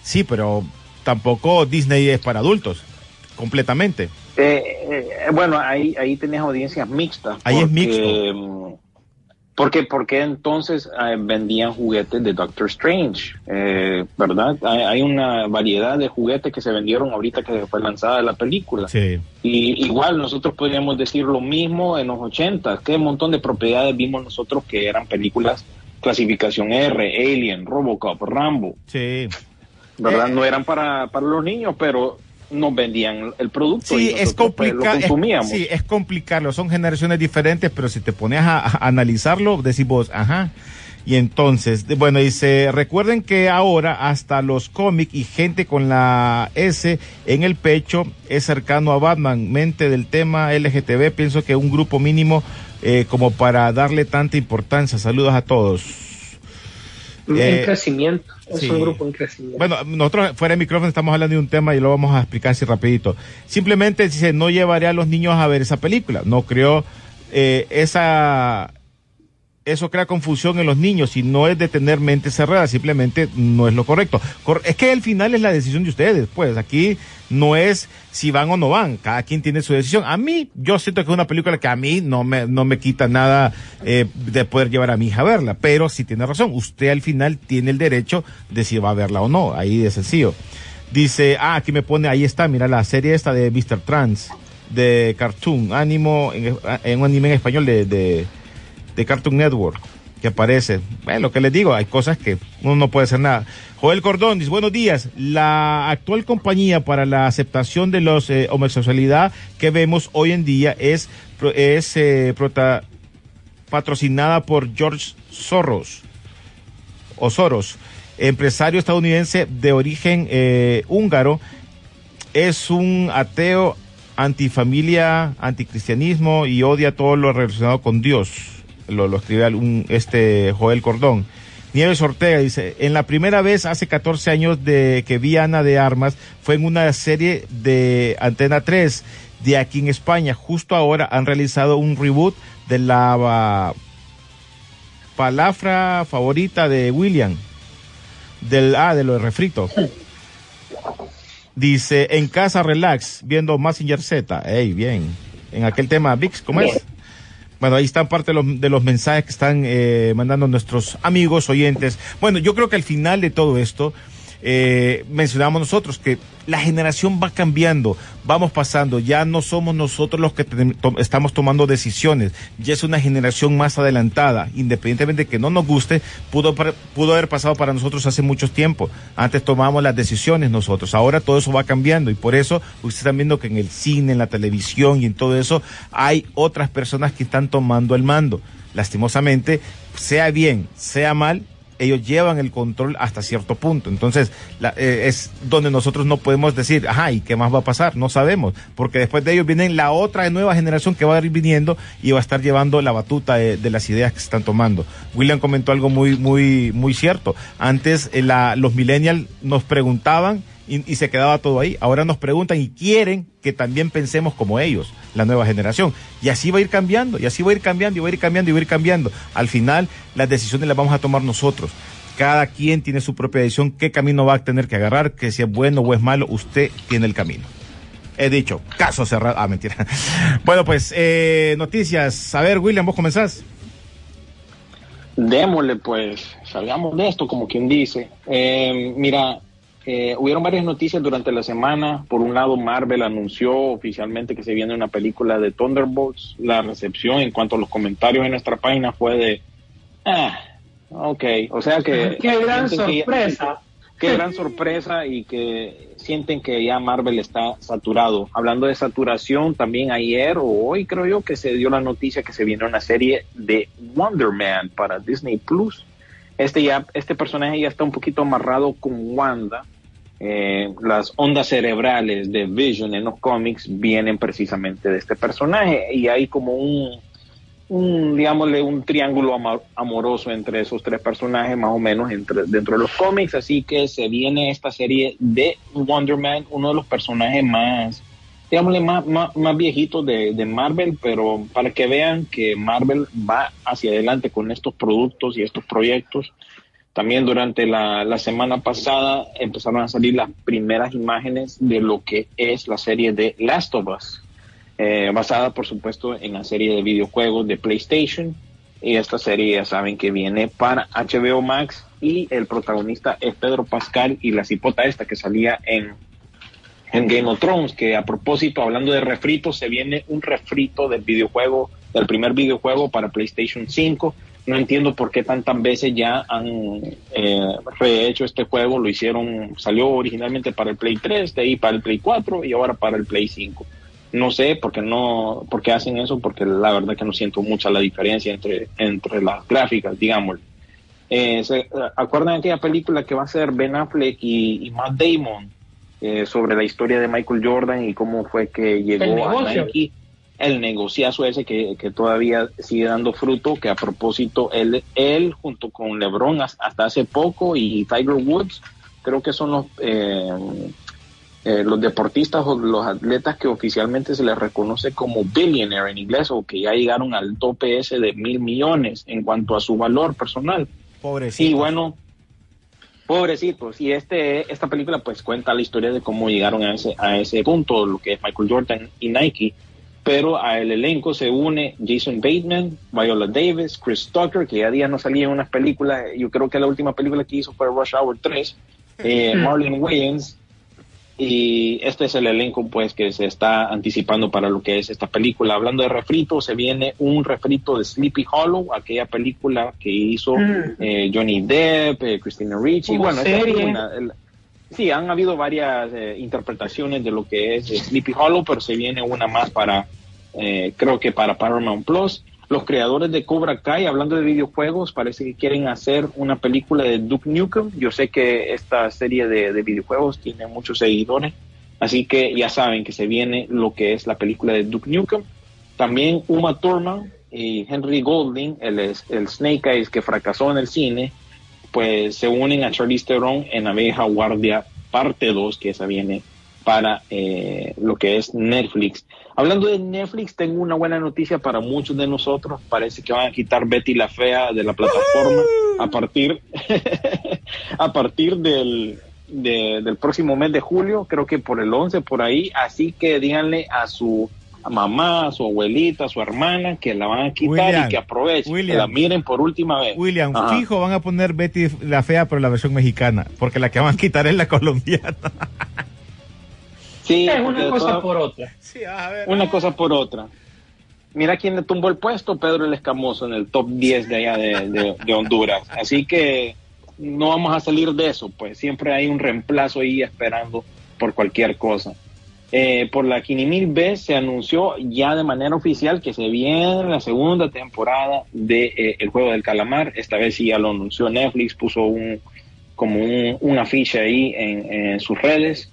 Sí, pero tampoco Disney es para adultos, completamente. Eh, eh, bueno, ahí, ahí tenés audiencias mixtas. Ahí es porque, mixto. mm, Porque, porque entonces eh, vendían juguetes de Doctor Strange, eh, ¿verdad? Hay, hay una variedad de juguetes que se vendieron ahorita que fue lanzada la película. Sí. Y igual nosotros podríamos decir lo mismo en los 80, qué montón de propiedades vimos nosotros que eran películas clasificación R, Alien, Robocop, Rambo, Sí. ¿verdad? Eh. no eran para, para los niños, pero nos vendían el producto. Sí, y es pues. Lo consumíamos. sí, es complicarlo. Son generaciones diferentes, pero si te pones a, a analizarlo, decís vos, ajá. Y entonces, bueno, dice, recuerden que ahora hasta los cómics y gente con la S en el pecho es cercano a Batman. Mente del tema LGTB, pienso que un grupo mínimo eh, como para darle tanta importancia. Saludos a todos. Eh, en crecimiento. Es sí. un grupo en crecimiento. Bueno, nosotros fuera de micrófono estamos hablando de un tema y lo vamos a explicar así rapidito. Simplemente dice, no llevaré a los niños a ver esa película. No creo eh, esa... Eso crea confusión en los niños y no es de tener mente cerrada, simplemente no es lo correcto. Cor- es que al final es la decisión de ustedes, pues aquí no es si van o no van, cada quien tiene su decisión. A mí, yo siento que es una película que a mí no me, no me quita nada eh, de poder llevar a mi hija a verla, pero sí tiene razón, usted al final tiene el derecho de si va a verla o no, ahí de sencillo. Dice, ah, aquí me pone, ahí está, mira la serie esta de Mr. Trans, de Cartoon, ánimo, en, en un anime en español de, de, de Cartoon Network, que aparece. Bueno, lo que les digo, hay cosas que uno no puede hacer nada. Joel Cordón dice, buenos días, la actual compañía para la aceptación de los eh, homosexualidad que vemos hoy en día es, es eh, patrocinada por George Soros o Soros, empresario estadounidense de origen eh, húngaro, es un ateo antifamilia, anticristianismo y odia todo lo relacionado con Dios. Lo, lo escribe un, este Joel Cordón. Nieves Ortega dice, en la primera vez hace 14 años de que vi Ana de Armas fue en una serie de Antena 3 de aquí en España. Justo ahora han realizado un reboot de la palabra favorita de William. Del, ah, de lo de refrito. Dice, en casa relax, viendo Massinger Z. Ey, bien. En aquel tema, VIX, ¿cómo es? Bueno, ahí están parte de los, de los mensajes que están eh, mandando nuestros amigos oyentes. Bueno, yo creo que al final de todo esto, eh, mencionamos nosotros que la generación va cambiando, vamos pasando, ya no somos nosotros los que estamos tomando decisiones, ya es una generación más adelantada, independientemente de que no nos guste, pudo haber pasado para nosotros hace mucho tiempo, antes tomábamos las decisiones nosotros, ahora todo eso va cambiando y por eso ustedes están viendo que en el cine, en la televisión y en todo eso hay otras personas que están tomando el mando. Lastimosamente, sea bien, sea mal, ellos llevan el control hasta cierto punto. Entonces, la- eh, es donde nosotros no podemos decir, ajá, ¿y qué más va a pasar? No sabemos, porque después de ellos viene la otra nueva generación que va a ir viniendo y va a estar llevando la batuta de, las ideas que se están tomando. William comentó algo muy, muy, muy cierto. Antes, eh, los millennials nos preguntaban y, y se quedaba todo ahí. Ahora nos preguntan y quieren que también pensemos como ellos, la nueva generación. Y así va a ir cambiando, y así va a ir cambiando, y va a ir cambiando, y va a ir cambiando. Al final, las decisiones las vamos a tomar nosotros. Cada quien tiene su propia decisión, qué camino va a tener que agarrar, que si es bueno o es malo, usted tiene el camino. He dicho, caso cerrado. Ah, mentira. Bueno, pues, eh, noticias. A ver, William, vos comenzás. Démosle, pues, salgamos de esto, como quien dice. Eh, mira, eh, hubieron varias noticias durante la semana. Por un lado, Marvel anunció oficialmente que se viene una película de Thunderbolts. La recepción en cuanto a los comentarios en nuestra página fue de, ah, ok, o sea que... Qué gran sienten que sorpresa. qué gran sorpresa y que sienten que ya Marvel está saturado. Hablando de saturación, también ayer o hoy creo yo que se dio la noticia que se viene una serie de Wonder Man para Disney Plus. Este ya, este personaje ya está un poquito amarrado con Wanda. Eh, las ondas cerebrales de Vision en los cómics vienen precisamente de este personaje y hay como un, un digámosle, un triángulo amoroso entre esos tres personajes, más o menos, entre, dentro de los cómics. Así que se viene esta serie de Wonder Man, uno de los personajes más, digámosle, más, más, más viejitos de, de Marvel, pero para que vean que Marvel va hacia adelante con estos productos y estos proyectos. También durante la, la semana pasada empezaron a salir las primeras imágenes de lo que es la serie de Last of Us eh, basada por supuesto en la serie de videojuegos de PlayStation. Y esta serie ya saben que viene para HBO Max y el protagonista es Pedro Pascal y la cipota esta que salía en, en Game of Thrones, que a propósito, hablando de refritos, se viene un refrito del videojuego, del primer videojuego para PlayStation 5. No entiendo por qué tantas veces ya han eh, rehecho este juego, lo hicieron, salió originalmente para el Play 3, de ahí para el Play 4 y ahora para el Play 5 no sé por qué no por qué hacen eso porque la verdad que no siento mucha la diferencia entre entre las gráficas digamos Eh, se, ¿Acuerdan aquella película que va a ser Ben Affleck y, y Matt Damon eh, sobre la historia de Michael Jordan y cómo fue que llegó a. Nike? El negociazo ese que, que todavía sigue dando fruto, que a propósito él, él junto con LeBron has- hasta hace poco y Tiger Woods, creo que son los... eh, eh, los deportistas o los atletas que oficialmente se les reconoce como billionaire en inglés o que ya llegaron al tope ese de mil millones en cuanto a su valor personal. Pobrecito. Y bueno, pobrecitos. Y este, esta película pues cuenta la historia de cómo llegaron a ese, a ese punto, lo que es Michael Jordan y Nike. Pero al elenco se une Jason Bateman, Viola Davis, Chris Tucker, que ya días no salía en unas películas. Yo creo que la última película que hizo fue Rush Hour 3. eh, Marlon Wayans, y este es el elenco pues que se está anticipando para lo que es esta película. Hablando de refrito, se viene un refrito de Sleepy Hollow, aquella película que hizo Mm. eh, Johnny Depp, eh, Christina Ricci. Bueno, esta es serie. una- el- sí, han habido varias eh, interpretaciones de lo que es eh, Sleepy Hollow, pero se viene una más para, eh, creo que para Paramount Plus. Los creadores de Cobra Kai, hablando de videojuegos, parece que quieren hacer una película de Duke Nukem. Yo sé que esta serie de, de videojuegos tiene muchos seguidores, así que ya saben que se viene lo que es la película de Duke Nukem. También Uma Thurman y Henry Golding, el, el Snake Eyes que fracasó en el cine, pues se unen a Charlize Theron en Abeja Guardia parte 2, que esa viene para eh, lo que es Netflix. Hablando de Netflix, tengo una buena noticia para muchos de nosotros. Parece que van a quitar Betty la Fea de la plataforma a partir, a partir del, de- del próximo mes de julio, creo que por el 11, por ahí. Así que díganle a su mamá, a su abuelita, a su hermana que la van a quitar William, y que aprovechen, que la miren por última vez. William, Ajá. fijo, van a poner Betty la fea, pero la versión mexicana, porque la que van a quitar es la colombiana. Sí, Es una cosa por otra. Sí, a ver. una cosa por otra. Mira quién le tumbó el puesto, Pedro el Escamoso, en el top 10 de allá de, de- de Honduras. Así que no vamos a salir de eso, pues siempre hay un reemplazo ahí esperando por cualquier cosa. Eh, por la Quinimil B se anunció ya de manera oficial que se viene la segunda temporada de eh, El Juego del Calamar. Esta vez sí ya lo anunció Netflix, puso un como un, una ficha ahí en, en sus redes.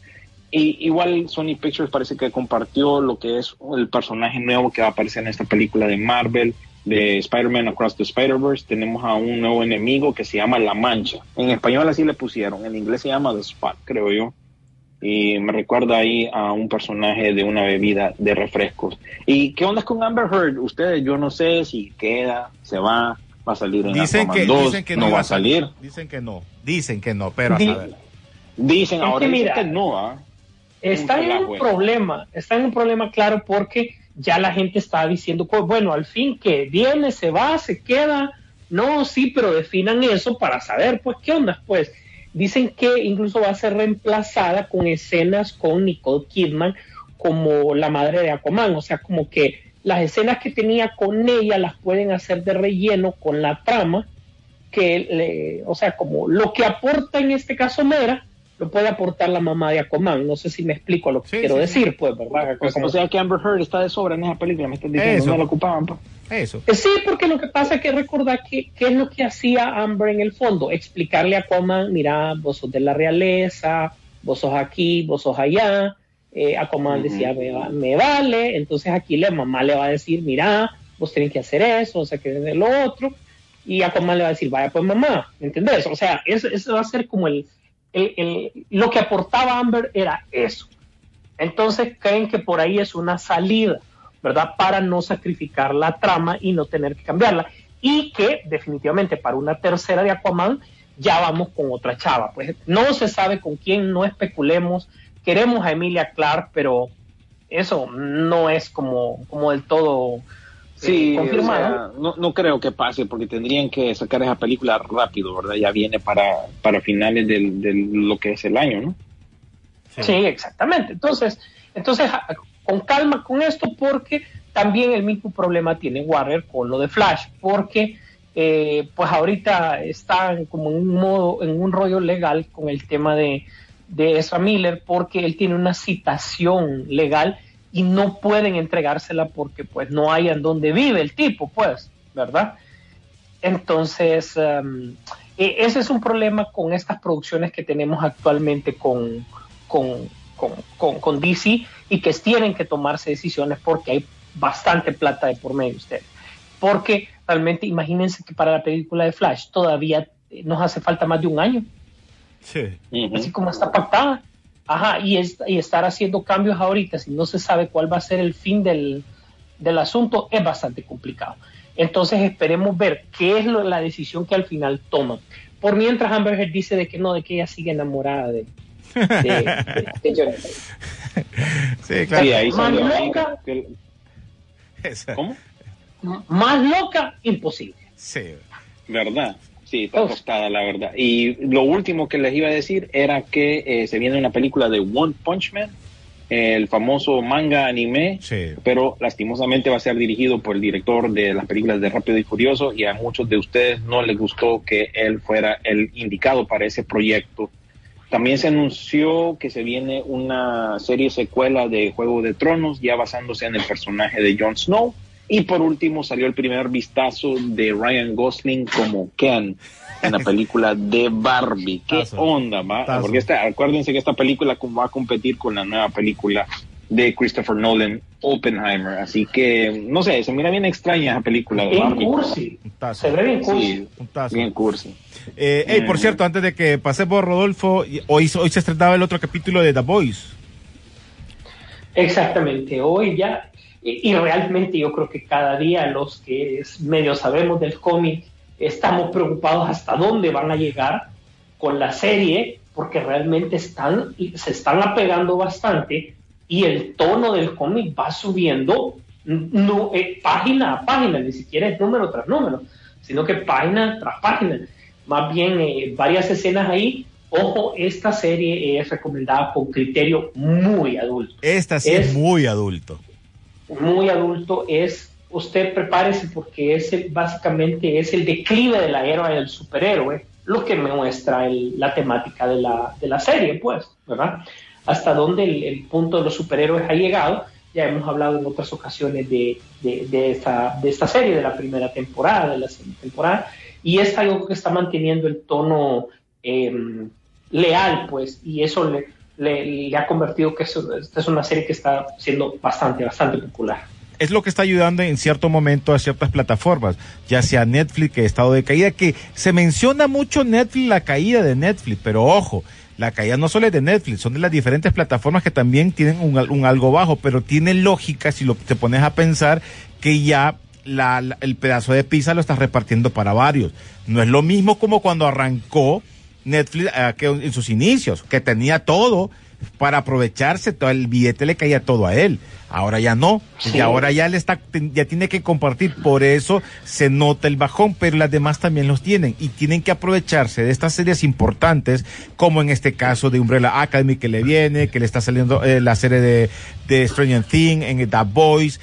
Y igual Sony Pictures parece que compartió lo que es el personaje nuevo que va a aparecer en esta película de Marvel, de Spider-Man Across the Spider-Verse. Tenemos a un nuevo enemigo que se llama La Mancha. En español así le pusieron, en inglés se llama The Spot, creo yo. Y me recuerda ahí a un personaje de una bebida de refrescos. ¿Y qué onda con Amber Heard? Ustedes, yo no sé si queda, se va, va a salir en Dicen Aquaman que, 2, dicen que no, no va a salir. Dicen que no. Dicen que no, pero a Di- saber. Dicen, Es ahora que dicen mira, que no, ¿ah? Está en un problema, está en un problema claro porque ya la gente está diciendo, pues, bueno, al fin que viene, se va, se queda. No, sí, pero definan eso para saber, pues, qué onda, pues. Dicen que incluso va a ser reemplazada con escenas con Nicole Kidman como la madre de Aquaman, o sea, como que las escenas que tenía con ella las pueden hacer de relleno con la trama, que, le, o sea, como lo que aporta en este caso Mera, lo puede aportar la mamá de Aquaman. No sé si me explico lo que Sí, quiero sí, decir, pues, ¿verdad? Pues, Como- sea que Amber Heard está de sobra en esa película, me estás diciendo, Eso. no la ocupaban. pues. Eso. Eh, Sí, porque lo que pasa es que recordar que, qué es lo que hacía Amber en el fondo, explicarle a Aquaman, mira, vos sos de la realeza, vos sos aquí, vos sos allá. Eh, Aquaman Ujú. decía, me, va- me vale, entonces aquí la mamá le va a decir, mira, vos tenés que hacer eso, o sea, que de lo otro, y Aquaman le va a decir, vaya pues mamá, ¿me entendés? O sea, eso, eso va a ser como el, el- el- lo que aportaba Amber era eso. Entonces creen que por ahí es una salida, ¿verdad? Para no sacrificar la trama y no tener que cambiarla. Y que definitivamente para una tercera de Aquaman ya vamos con otra chava. Pues no se sabe con quién, no especulemos. Queremos a Emilia Clark, pero eso no es como, como del todo eh, Sí, o confirmado. sea, no, no creo que pase porque tendrían que sacar esa película rápido, ¿verdad? Ya viene para, para finales del, del lo que es el año, ¿no? Sí, exactamente. Entonces, entonces con calma con esto, porque también el mismo problema tiene Warner con lo de Flash, porque eh, pues ahorita están como en un modo, en un rollo legal con el tema de, de Ezra Miller, porque él tiene una citación legal y no pueden entregársela porque pues no hay en donde vive el tipo, pues, ¿verdad? Entonces, um, eh, ese es un problema con estas producciones que tenemos actualmente con, con, con, con DC y que tienen que tomarse decisiones porque hay bastante plata de por medio ustedes. Porque realmente imagínense que para la película de Flash todavía eh, nos hace falta más de un año, Sí. Así como está pactada. Ajá, y, es- y estar haciendo cambios ahorita, si no se sabe cuál va a ser el fin del, del asunto, es bastante complicado. Entonces esperemos ver qué es lo- la decisión que al final toman. Por mientras Amber Heard dice de que no, de que ella sigue enamorada de, de, de-. Sí, claro. Sí, ahí Más loca. que- Esa- ¿Cómo? Más loca, imposible. Sí. ¿Verdad? Sí, está tostada, la verdad. Y lo último que les iba a decir era que eh, se viene una película de One Punch Man, el famoso manga anime, Sí. pero lastimosamente va a ser dirigido por el director de las películas de Rápido y Furioso y a muchos de ustedes no les gustó que él fuera el indicado para ese proyecto. También se anunció que se viene una serie secuela de Juego de Tronos, ya basándose en el personaje de Jon Snow. Y por último salió el primer vistazo de Ryan Gosling como Ken en la película de Barbie. ¿Qué Tazo. onda, va? Tazo. Porque esta, acuérdense que esta película va a competir con la nueva película de Christopher Nolan, Oppenheimer. Así que, no sé, se mira bien extraña esa película de En Barbie. cursi. Un tazo. Se ve bien cursi. Sí, Un tazo. bien cursi. Eh, hey, por cierto, antes de que pasemos, Rodolfo, hoy, hoy se estrenaba el otro capítulo de The Boys. Exactamente, hoy ya, y, y realmente yo creo que cada día los que es- medio sabemos del cómic estamos preocupados hasta dónde van a llegar con la serie, porque realmente están, se están apegando bastante y el tono del cómic va subiendo no, eh, página a página, ni siquiera es número tras número, sino que página tras página. Más bien eh, varias escenas ahí. Ojo, esta serie es recomendada con criterio muy adulto Esta sí es, Es- muy adulto. muy adulto es usted prepárese porque es el- básicamente es el declive de la era del superhéroe lo que me muestra el- la temática de la, de la serie pues verdad hasta dónde el, punto de los superhéroes ha llegado ya hemos hablado en otras ocasiones de, de, esta, de esta serie de la primera temporada de la segunda temporada y es algo que está manteniendo el tono eh, leal pues y eso le, ha convertido que esta es una serie que está siendo bastante, bastante popular. es lo que está ayudando en cierto momento a ciertas plataformas, ya sea Netflix, que ha estado de caída, que se menciona mucho Netflix, la caída de Netflix, pero ojo, la caída no solo es de Netflix, son de las diferentes plataformas que también tienen un, al- un algo bajo, pero tiene lógica si lo te pones a pensar que ya la- el pedazo de pizza lo estás repartiendo para varios. No es lo mismo como cuando arrancó Netflix eh, en sus inicios, que tenía todo para aprovecharse, todo el billete le caía todo a él. Ahora ya no, Sí. y ahora ya le está, ya tiene que compartir, por eso se nota el bajón, pero las demás también los tienen y tienen que aprovecharse de estas series importantes, como en este caso de Umbrella Academy que le viene, que le está saliendo eh, la serie de, de Stranger Things, en The Boys,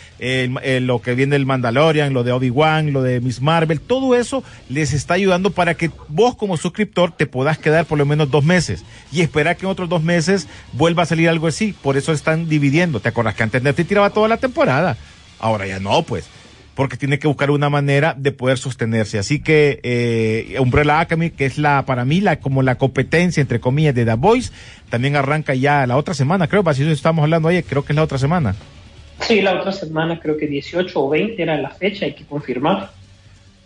lo que viene del Mandalorian, lo de Obi-Wan, lo de Miss Marvel, todo eso les está ayudando para que vos como suscriptor te puedas quedar por lo menos dos meses y esperar que en otros dos meses vuelva a salir algo así. Por eso están dividiendo. ¿Te acuerdas que antes Netflix tiraba toda la temporada? Ahora ya no, pues. Porque tiene que buscar una manera de poder sostenerse. Así que eh, Umbrella Academy, que es la para mí la como la competencia entre comillas de The Voice, también arranca ya la otra semana, creo, si estamos hablando ayer, creo que es la otra semana. Sí, la otra semana creo que 18 o 20 era la fecha, hay que confirmar.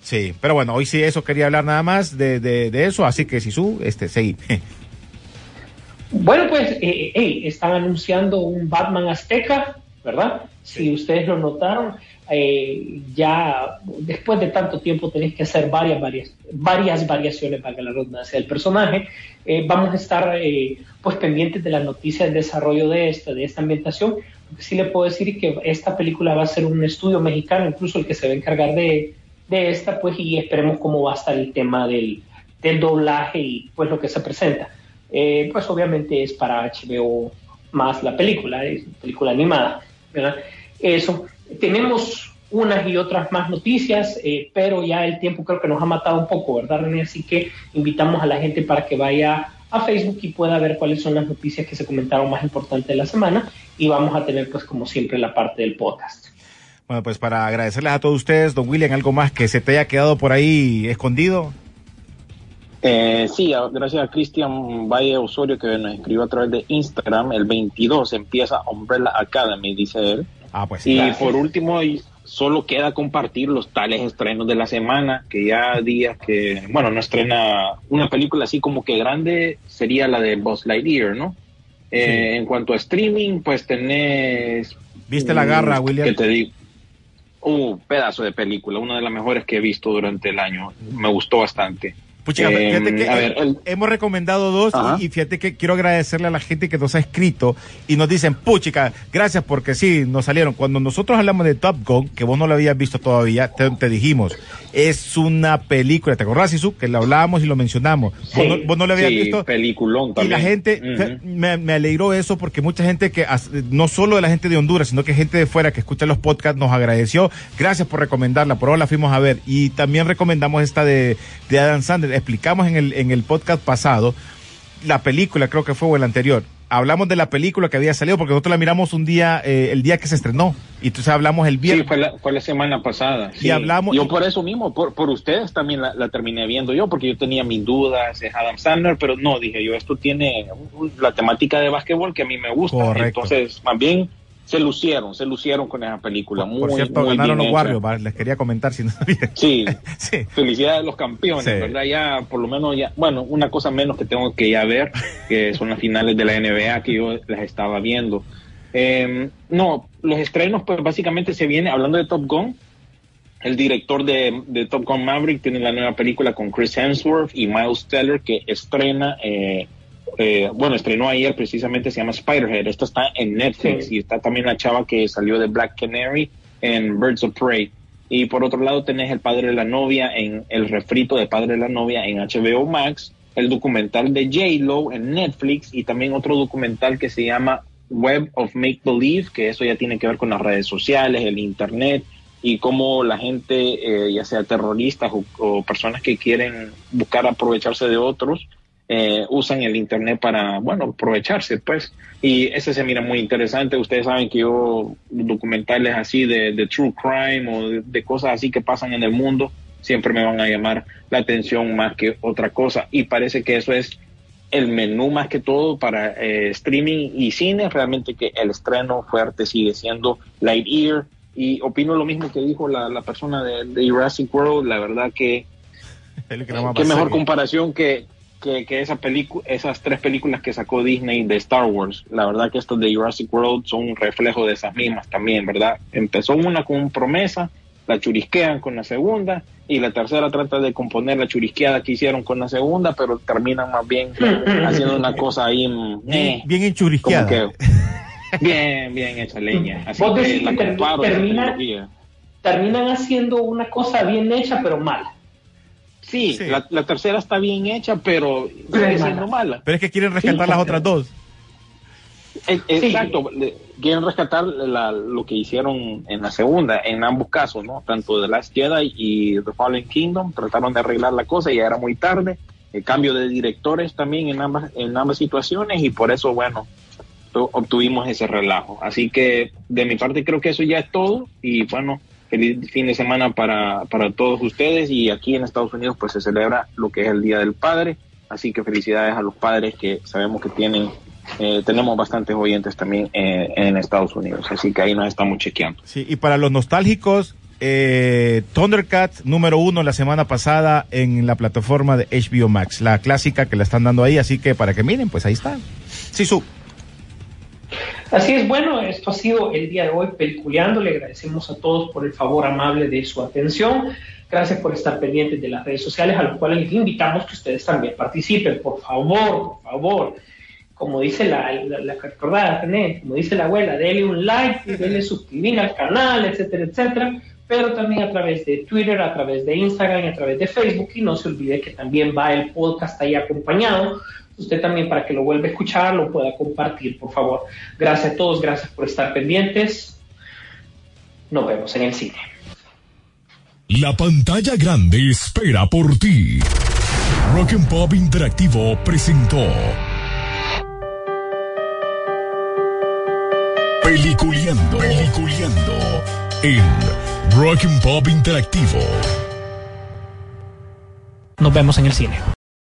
Sí, pero bueno, hoy sí eso quería hablar nada más de, de, de eso, así que si su, este, seguí. Bueno, pues eh, hey, están anunciando un Batman Azteca, ¿verdad? Si ustedes lo notaron, eh, ya después de tanto tiempo tenéis que hacer varias, varias, varias variaciones para la redundancia del personaje. Eh, vamos a estar eh, pues pendientes de las noticias del desarrollo de esta, de esta ambientación. Lo que sí le puedo decir que esta película va a ser un estudio mexicano, incluso el que se va a encargar de, de esta, pues, y esperemos cómo va a estar el tema del, del doblaje y pues lo que se presenta. Eh, pues obviamente es para HBO más la película, es película animada, ¿verdad? Eso. Tenemos unas y otras más noticias, eh, pero ya el tiempo creo que nos ha matado un poco, ¿verdad, René? Así que invitamos a la gente para que vaya a Facebook y pueda ver cuáles son las noticias que se comentaron más importantes de la semana y vamos a tener pues como siempre la parte del podcast. Bueno, pues para agradecerles a todos ustedes, don William, algo más que se te haya quedado por ahí escondido. Eh, sí, gracias a Cristian Valle Osorio que nos escribió a través de Instagram. El 22 empieza Umbrella Academy, dice él. Ah, pues Y por último, solo queda compartir los tales estrenos de la semana, que ya días que, bueno, no estrena una película así como que grande, sería la de Buzz Lightyear, ¿no? Eh, En cuanto a streaming, pues tenés... ¿Viste la garra, mm, William? ¿Qué te digo? Un pedazo de película, una de las mejores que he visto durante el año. Me gustó bastante. Puchica, Eh, fíjate que a ver, el- hemos recomendado dos y, y fíjate que quiero agradecerle a la gente que nos ha escrito y nos dicen, puchica, gracias porque sí, nos salieron. Cuando nosotros hablamos de Top Gun, que vos no lo habías visto todavía, te, te dijimos, es una película, ¿te acordás, Isu? Que lo hablábamos y lo mencionamos. Vos, no, vos no lo habías Sí, visto. peliculón Y también. la gente, me, me alegró eso porque mucha gente que, no solo de la gente de Honduras, sino que gente de fuera que escucha los podcasts nos agradeció. Gracias por recomendarla, por ahora la fuimos a ver. Y también recomendamos esta de, de Adam Sandler. Explicamos en el, en el podcast pasado la película, creo que fue o el anterior. Hablamos de la película que había salido porque nosotros la miramos un día, eh, el día que se estrenó. Y entonces hablamos el Sí, viernes. fue la, fue la semana pasada. Y sí. hablamos- Yo por eso mismo, por, por ustedes también la, la terminé viendo yo, porque yo tenía mis dudas, es Adam Sandler, pero no, dije yo, esto tiene la temática de básquetbol que a mí me gusta. Correcto. Entonces, más bien, se lucieron, se lucieron con esa película. Por, muy, por cierto, muy ganaron los. Warriors, les quería comentar si no sabían. Sí, sí. felicidades a los campeones, Sí. ¿verdad? Ya, por lo menos, ya, bueno, una cosa menos que tengo que ya ver, que son las finales de la NBA que yo las estaba viendo. Eh, no, los estrenos, pues básicamente se viene, hablando de Top Gun, el director de, de Top Gun Maverick tiene la nueva película con Chris Hemsworth y Miles Teller que estrena, eh, eh, bueno, estrenó ayer precisamente, se llama Spiderhead. Esta está en Netflix Sí. y está también la chava que salió de Black Canary en Birds of Prey. Y por otro lado tenés El Padre de la Novia en el refrito de Padre de la Novia en HBO Max, el documental de J-Lo en Netflix y también otro documental que se llama Web of Make Believe, que eso ya tiene que ver con las redes sociales, el Internet y cómo la gente, eh, ya sea terroristas o, o personas que quieren buscar aprovecharse de otros, eh, usan el Internet para, bueno, aprovecharse, pues. Y ese se mira muy interesante. Ustedes saben que yo, documentales así de, de true crime o de, de cosas así que pasan en el mundo, siempre me van a llamar la atención más que otra cosa. Y parece que eso es el menú más que todo para eh, streaming y cine. Realmente que el estreno fuerte sigue siendo Lightyear. Y opino lo mismo que dijo la, la persona de, de Jurassic World. La verdad que qué mejor comparación que, que, que esa película, esas tres películas que sacó Disney de Star Wars. La verdad que estas de Jurassic World son un reflejo de esas mismas también, ¿verdad? Empezó una con promesa, la churisquean con la segunda y la tercera trata de componer la churisqueada que hicieron con la segunda, pero terminan más bien haciendo una cosa ahí mm, Bien, eh, bien que bien, bien hecha leña. Así Vos que la comparo termina-. Terminan haciendo una cosa bien hecha, pero mala. Sí, Sí. La, la tercera está bien hecha, pero Pero sigue es siendo mala. Pero es que quieren rescatar Sí, las otras dos. Eh, Exacto, quieren rescatar la- lo que hicieron en la segunda, en ambos casos, ¿no? Tanto The Last Jedi y The Fallen Kingdom, trataron de arreglar la cosa y ya era muy tarde. El cambio de directores también en ambas, en ambas situaciones y por eso, bueno, tu- obtuvimos ese relajo. Así que de mi parte creo que eso ya es todo y bueno, feliz fin de semana para, para todos ustedes y aquí en Estados Unidos pues se celebra lo que es el Día del Padre, así que felicidades a los padres que sabemos que tienen, eh, tenemos bastantes oyentes también eh, en Estados Unidos, así que ahí nos estamos chequeando. Sí, y para los nostálgicos, eh, Thundercats número uno la semana pasada en la plataforma de HBO Max, la clásica que la están dando ahí, así que para que miren, pues ahí está. Sí, su. Así es, bueno, esto ha sido el día de hoy peliculeando. Le agradecemos a todos por el favor amable de su atención. Gracias por estar pendientes de las redes sociales, a las cuales les invitamos que ustedes también participen. Por favor, por favor. Como dice la, la, la recordada como dice la abuela, denle un like, denle suscribir al canal, etcétera, etcétera. Pero también a través de Twitter, a través de Instagram y a través de Facebook. Y no se olvide que también va el podcast ahí acompañado usted también para que lo vuelva a escuchar, lo pueda compartir, por favor. Gracias a todos, gracias por estar pendientes. Nos vemos en el cine. La pantalla grande espera por ti. Rock and Pop Interactivo presentó Peliculeando, Peliculeando en Rock and Pop Interactivo. Nos vemos en el cine.